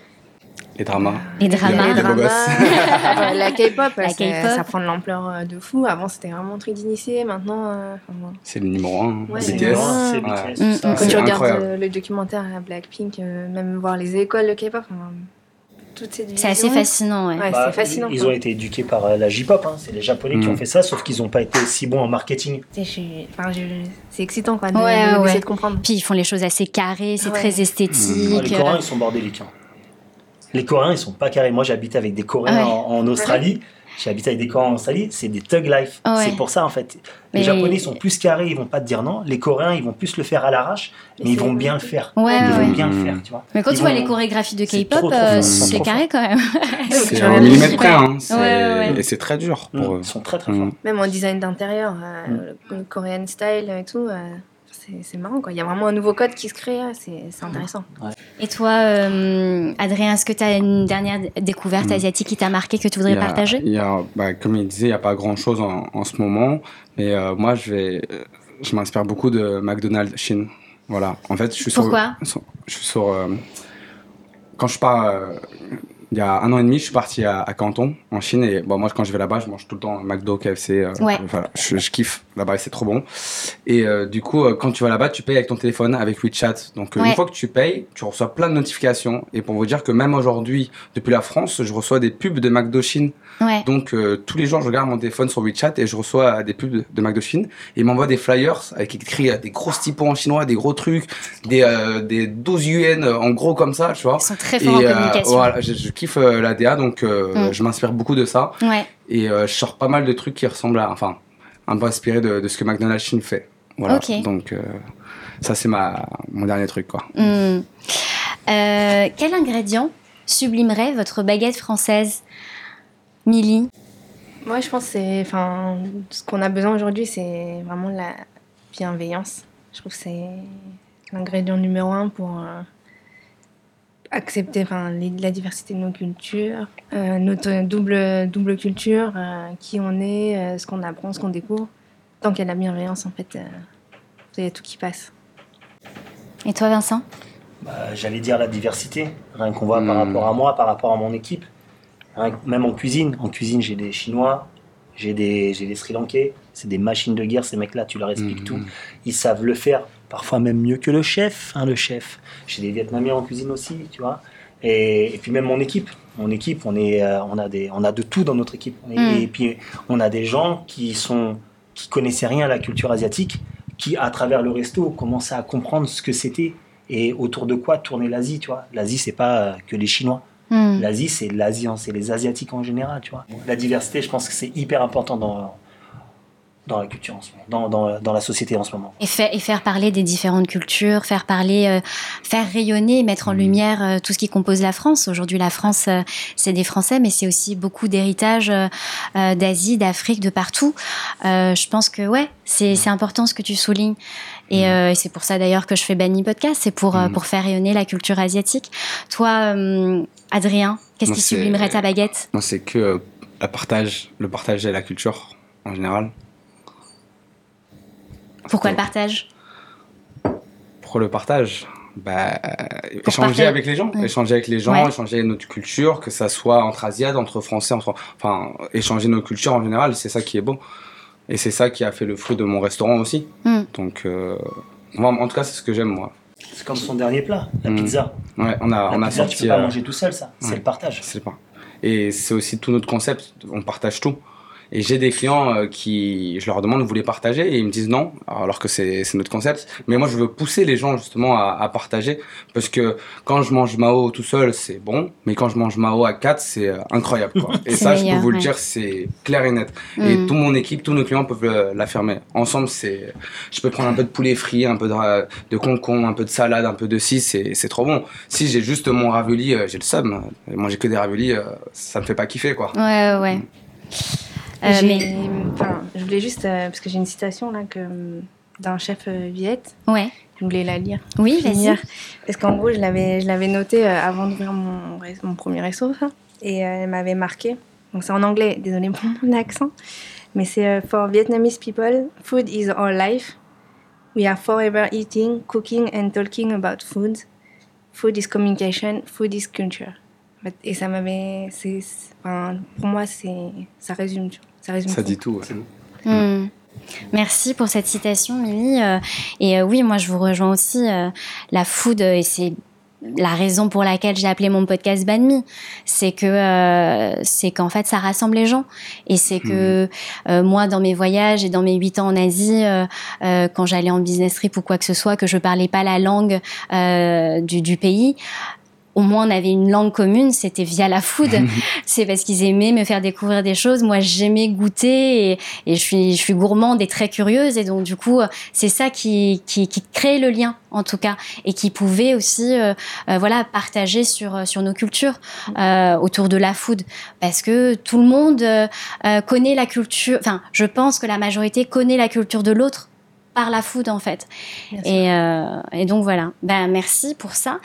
C: Les dramas.
D: Les dramas.
A: Les dramas. <laughs> la K-pop, ça prend de l'ampleur euh, de fou. Avant, c'était vraiment un truc d'initié. Maintenant. Euh,
C: c'est le numéro 1.
A: Ouais, BTS. Quand tu regardes le, documentaire Blackpink, euh, même voir les écoles de K-pop,
D: c'est assez fascinant.
A: Ouais. Bah, fascinant.
B: Ils, ont été éduqués par la J-pop. Hein. C'est les Japonais qui ont mm. fait ça, sauf qu'ils n'ont pas été si bons en marketing.
A: C'est excitant quoi, de, de comprendre.
D: Puis ils font les choses assez carrées, c'est très esthétique.
B: les Coréens, ils sont bordéliques. Hein. Les Coréens, ils sont pas carrés. Moi, j'habite avec des Coréens en, Australie. J'ai habité avec des Coréens en Australie, c'est des thug life. C'est pour ça en fait. Les Japonais ils sont plus carrés, ils vont pas te dire non. Les Coréens ils vont plus le faire à l'arrache, mais ils vont bien le faire.
D: ils
B: vont bien le faire, tu vois.
D: Mais quand tu vois les chorégraphies de K-pop, euh, c'est carré quand même. <laughs>
C: C'est un millimètre près, hein. et c'est très dur pour
B: mm. Ils sont très très forts. Mm.
A: Même en design d'intérieur, euh, mm. le Korean style et tout. C'est marrant. Quoi. Il y a vraiment un nouveau code qui se crée, c'est intéressant.
D: Et toi, euh, Adrien, est-ce que tu as une dernière découverte hmm. asiatique qui t'a marqué que tu voudrais partager?
C: il y a, bah, Comme il disait, il n'y a pas grand-chose en, ce moment. Mais euh, moi, je, vais, je m'inspire beaucoup de McDonald's Chine. Voilà. En fait, je suis
D: Pourquoi?
C: sur, Je suis sur. Euh, quand je pars il y a un an et demi, je suis parti à, Canton, en Chine. Et bon, moi, quand je vais là-bas, je mange tout le temps McDo, KFC. Euh, voilà, je, kiffe là-bas c'est trop bon. Et euh, du coup, euh, quand tu vas là-bas, tu payes avec ton téléphone, avec WeChat. Donc, une fois que tu payes, tu reçois plein de notifications. Et pour vous dire que même aujourd'hui, depuis la France, je reçois des pubs de McDo Chine. Donc, tous les jours, je regarde mon téléphone sur WeChat et je reçois des pubs de McDo Chine. Et ils m'envoient des flyers avec écrit des gros typos en chinois, des gros trucs, des, des 12 yuan en gros comme ça, tu vois.
D: Ils sont très forts en communication.
C: Voilà, je, kiffe la DA, donc mm. je m'inspire beaucoup de ça.
D: Ouais.
C: Et je sors pas mal de trucs qui ressemblent à. Enfin, un peu inspiré de, ce que McDonald's Chine fait. Voilà. Donc, euh, ça, c'est ma, mon dernier truc. Quoi.
D: Euh, quel ingrédient sublimerait votre baguette française, Milly
A: Moi, je pense que enfin, ce qu'on a besoin aujourd'hui, c'est vraiment la bienveillance. Je trouve que c'est l'ingrédient numéro un pour euh, accepter enfin, la diversité de nos cultures, euh, notre double, double culture, euh, qui on est, euh, ce qu'on apprend, ce qu'on découvre. Tant qu'il y a la bienveillance, en fait, il y a tout qui passe.
D: Et toi, Vincent?
B: Bah, J'allais dire la diversité, rien qu'on voit par hmm. rapport à moi, par rapport à mon équipe. Même en cuisine. En cuisine, j'ai des Chinois, j'ai des, des Sri Lankais. C'est des machines de guerre, ces mecs-là, tu leur expliques hmm. tout. Ils savent le faire parfois même mieux que le chef, hein, le chef. J'ai des Vietnamiens en cuisine aussi, tu vois. Et, puis même mon équipe, mon équipe, on est, euh, on a des, on a de tout dans notre équipe. Mm. Et puis on a des gens qui sont, qui connaissaient rien à la culture asiatique, qui à travers le resto commençaient à comprendre ce que c'était et autour de quoi tourner l'Asie, tu vois. L'Asie c'est pas euh, que les Chinois. Mm. L'Asie, c'est l'Asie, c'est les Asiatiques en général, tu vois. La diversité, je pense que c'est hyper important dans, dans la culture, dans, dans, dans, la société en ce moment.
D: Et, et, faire parler des différentes cultures, faire parler, euh, faire rayonner, mettre en mmh. lumière euh, tout ce qui compose la France. Aujourd'hui, la France, euh, c'est des Français, mais c'est aussi beaucoup d'héritage d'Asie, d'Afrique, de partout. je pense que ouais, c'est important ce que tu soulignes. Et, mmh. c'est pour ça d'ailleurs que je fais Banni Podcast, c'est pour, mmh. pour faire rayonner la culture asiatique. Toi, Adrien, qu'est-ce qui sublimerait ta baguette?
C: Moi, c'est que le partage, le partage de la culture en général.
D: Pourquoi le partage?
C: Pourquoi le partage bah, échanger avec les gens, échanger avec les gens, échanger notre culture, que ça soit entre Asiates, entre Français, entre, enfin, échanger nos cultures en général, c'est ça qui est beau. Et c'est ça qui a fait le fruit de mon restaurant aussi. Hmm. Donc, euh, en tout cas, c'est ce que j'aime moi.
B: C'est comme son dernier plat, la mm. pizza.
C: Ouais, on a, on a
B: sorti. Tu peux pas manger tout seul, ça. C'est le partage.
C: C'est pas. Et c'est aussi tout notre concept. On partage tout. Et j'ai des clients euh, qui, je leur demande, vous voulez partager? Et ils me disent non, alors que c'est notre concept. Mais moi, je veux pousser les gens justement à, à partager. Parce que quand je mange Mao tout seul, c'est bon. Mais quand je mange Mao à quatre, c'est euh, incroyable. Quoi. <laughs> Et ça, je peux vous le dire, c'est clair et net. Et mm. toute mon équipe, tous nos clients peuvent l'affirmer. Ensemble, c'est, je peux prendre un peu de poulet frit, un peu de, de concombre, un peu de salade, un peu de ci, c'est trop bon. Si j'ai juste mon ravioli, euh, j'ai le somme. Manger que des raviolis, ça me fait pas kiffer, quoi.
D: Ouais, ouais.
A: Euh, mais... je voulais juste, euh, parce que j'ai une citation là que d'un chef euh, Viette.
D: Ouais.
A: Je voulais la lire.
D: Oui, vas-y.
A: Parce qu'en gros, je l'avais, je l'avais noté avant d'ouvrir mon, mon premier resto, et elle m'avait marqué. Donc c'est en anglais, désolé pour mon accent, mais c'est For Vietnamese people, food is our life. We are forever eating, cooking and talking about food. Food is communication, food is culture. Et ça m'avait. Enfin, pour moi, ça résume. Ça, résume
C: ça dit tout.
D: Hmm. Merci pour cette citation, Mimi. Euh, et euh, oui, moi, je vous rejoins aussi. Euh, la food, et c'est la raison pour laquelle j'ai appelé mon podcast Banmi, c'est que c'est qu'en fait ça rassemble les gens et c'est que hmm. moi dans mes voyages et dans mes huit ans en Asie, quand j'allais en business trip ou quoi que ce soit, que je parlais pas la langue du, du, pays, au moins on avait une langue commune, c'était via la food. <laughs> c'est parce qu'ils aimaient me faire découvrir des choses. Moi, j'aimais goûter et, je suis je suis gourmande et très curieuse et donc du coup, c'est ça qui, qui qui crée le lien en tout cas et qui pouvait aussi euh, euh, voilà partager sur euh, sur nos cultures autour de la food parce que tout le monde connaît la culture. Enfin, je pense que la majorité connaît la culture de l'autre par la food en fait. Et, euh, et, donc voilà. Ben, merci pour ça.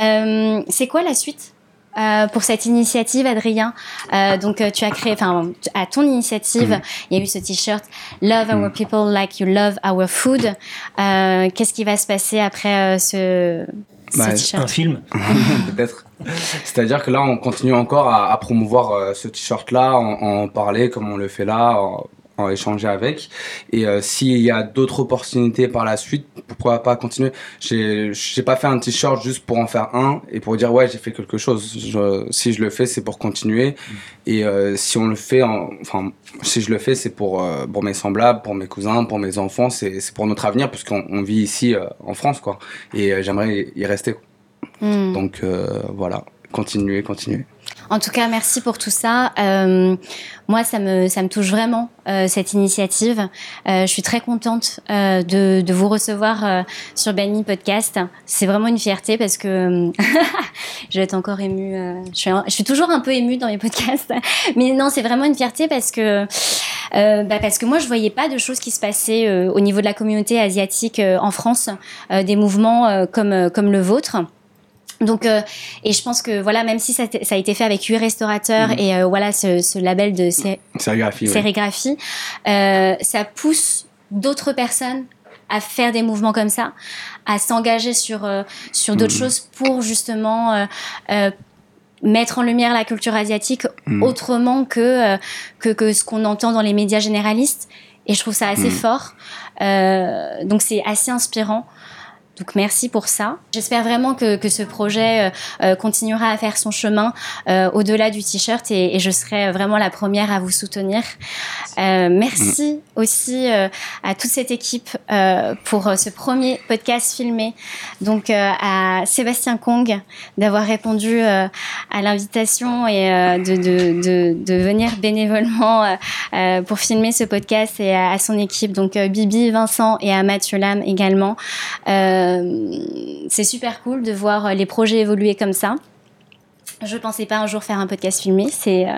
D: Euh, c'est quoi la suite euh, pour cette initiative, Adrien? donc, tu as créé, enfin, à ton initiative, mm. il y a eu ce t-shirt Love our mm. people like you love our food. Qu'est-ce qui va se passer après ce,
B: bah, t-shirt? Un film, <laughs>
C: peut-être. C'est-à-dire que là, on continue encore à, promouvoir ce t-shirt-là, en, en, parler comme on le fait là, échanger avec. Et euh, s'il y a d'autres opportunités par la suite, pourquoi pas continuer? J'ai j'ai pas fait un t-shirt juste pour en faire un et pour dire ouais j'ai fait quelque chose. si je le fais, c'est pour continuer. Et euh, si on le fait, enfin si je le fais, c'est pour euh, pour mes semblables, pour mes cousins, pour mes enfants. C'est c'est pour notre avenir parce qu'on vit ici en France quoi. Et j'aimerais y rester. Hmm. Donc voilà, continuer, continuer.
D: En tout cas, merci pour tout ça. Euh, moi, ça me, ça me touche vraiment, euh, cette initiative. Euh, je suis très contente euh, de, de, vous recevoir euh, sur Benny Podcast. C'est vraiment une fierté parce que <laughs> je vais être encore émue. Je suis, je, suis, toujours un peu émue dans mes podcasts. <laughs> Mais non, c'est vraiment une fierté parce que, bah parce que moi, je voyais pas de choses qui se passaient au niveau de la communauté asiatique en France, des mouvements comme, comme le vôtre. Donc, euh, et je pense que voilà, même si ça, ça a été fait avec huit restaurateurs mhm. et euh, voilà ce, ce, label de
C: sérigraphie,
D: sérigraphie euh, ça pousse d'autres personnes à faire des mouvements comme ça, à s'engager sur euh, sur d'autres mhm. choses pour justement euh, mettre en lumière la culture asiatique mhm. autrement que, que, que ce qu'on entend dans les médias généralistes. Et je trouve ça assez fort. donc c'est assez inspirant. Donc merci pour ça. J'espère vraiment que, que, ce projet euh, euh, continuera à faire son chemin euh, au-delà du t-shirt et, et, je serai vraiment la première à vous soutenir. Euh, merci mm. aussi euh, à toute cette équipe pour ce premier podcast filmé. Donc à Sébastien Kong d'avoir répondu à l'invitation et de, de, de, de, venir bénévolement pour filmer ce podcast et à, son équipe. Donc Bibi, Vincent et à Mathieu Lam également. Euh, euh, c'est super cool de voir les projets évoluer comme ça. Je pensais pas un jour faire un podcast filmé, c'est euh,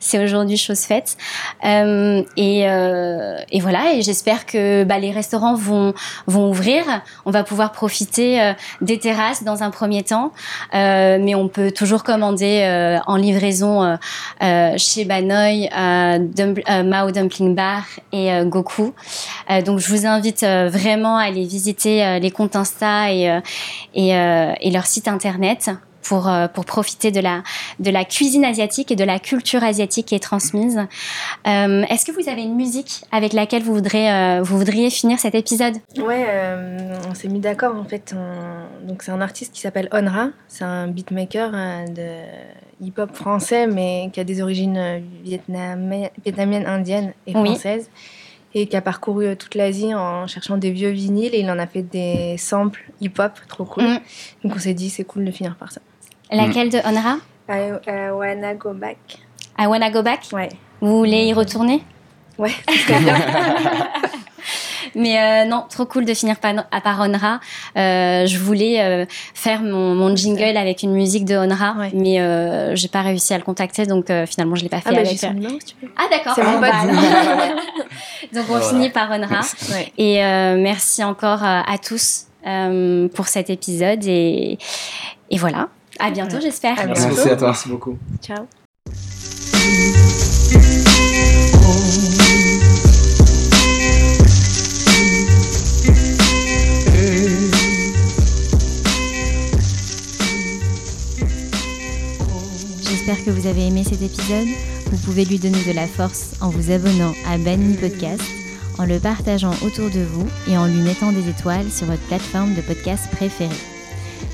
D: c'est aujourd'hui chose faite. Euh, et, euh, et voilà, et j'espère que bah, les restaurants vont vont ouvrir. On va pouvoir profiter euh, des terrasses dans un premier temps, euh, mais on peut toujours commander euh, en livraison chez Banoï, Mao Dumpling Bar et Goku. donc je vous invite vraiment à aller visiter les comptes Insta et et, et leur site internet pour, euh, pour profiter de la, de la cuisine asiatique et de la culture asiatique qui est transmise. Euh, Est-ce que vous avez une musique avec laquelle vous, voudrez, euh, vous voudriez finir cet épisode?
A: Ouais, euh, on s'est mis d'accord en fait. on- Donc c'est un artiste qui s'appelle Onra. C'est un beatmaker de hip-hop français, mais qui a des origines vietnamien- vietnamiennes, indiennes et
D: Oui.
A: françaises. Et qui a parcouru toute l'Asie en cherchant des vieux vinyles et il en a fait des samples hip-hop trop cool.
D: Mm.
A: Donc on s'est dit c'est cool de finir par ça.
D: Laquelle de Onra
A: I, I wanna go back.
D: I Wanna Go Back
A: Ouais.
D: Vous voulez y retourner
A: Ouais. <laughs>
D: Mais euh, non, trop cool de finir par, à par Onra. Euh, je voulais euh, faire mon, mon jingle avec une musique de Onra,
A: Ouais.
D: mais euh, j'ai pas réussi à le contacter, donc euh, finalement je l'ai pas fait
A: Ah bah j'ai
D: avec.
A: son si tu veux.
D: Ah d'accord.
A: C'est mon
D: bah,
A: pote.
D: alors. <laughs> donc on
C: Voilà.
D: finit par Onra.
A: Ouais.
D: Et euh, merci encore à tous euh, pour cet épisode et, et voilà. À bientôt,
A: Ouais.
D: j'espère.
A: À
C: Merci
A: bientôt.
C: à toi.
B: Merci beaucoup.
A: Ciao.
E: J'espère que vous avez aimé cet épisode. Vous pouvez lui donner de la force en vous abonnant à Banni Podcast, en le partageant autour de vous et en lui mettant des étoiles sur votre plateforme de podcast préférée.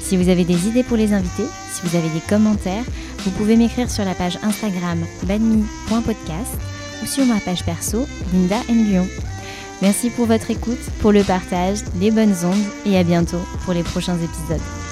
E: Si vous avez des idées pour les invités, si vous avez des commentaires, vous pouvez m'écrire sur la page Instagram banmi.podcast ou sur ma page perso Linda Nguyen. Merci pour votre écoute, pour le partage, les bonnes ondes et à bientôt pour les prochains épisodes.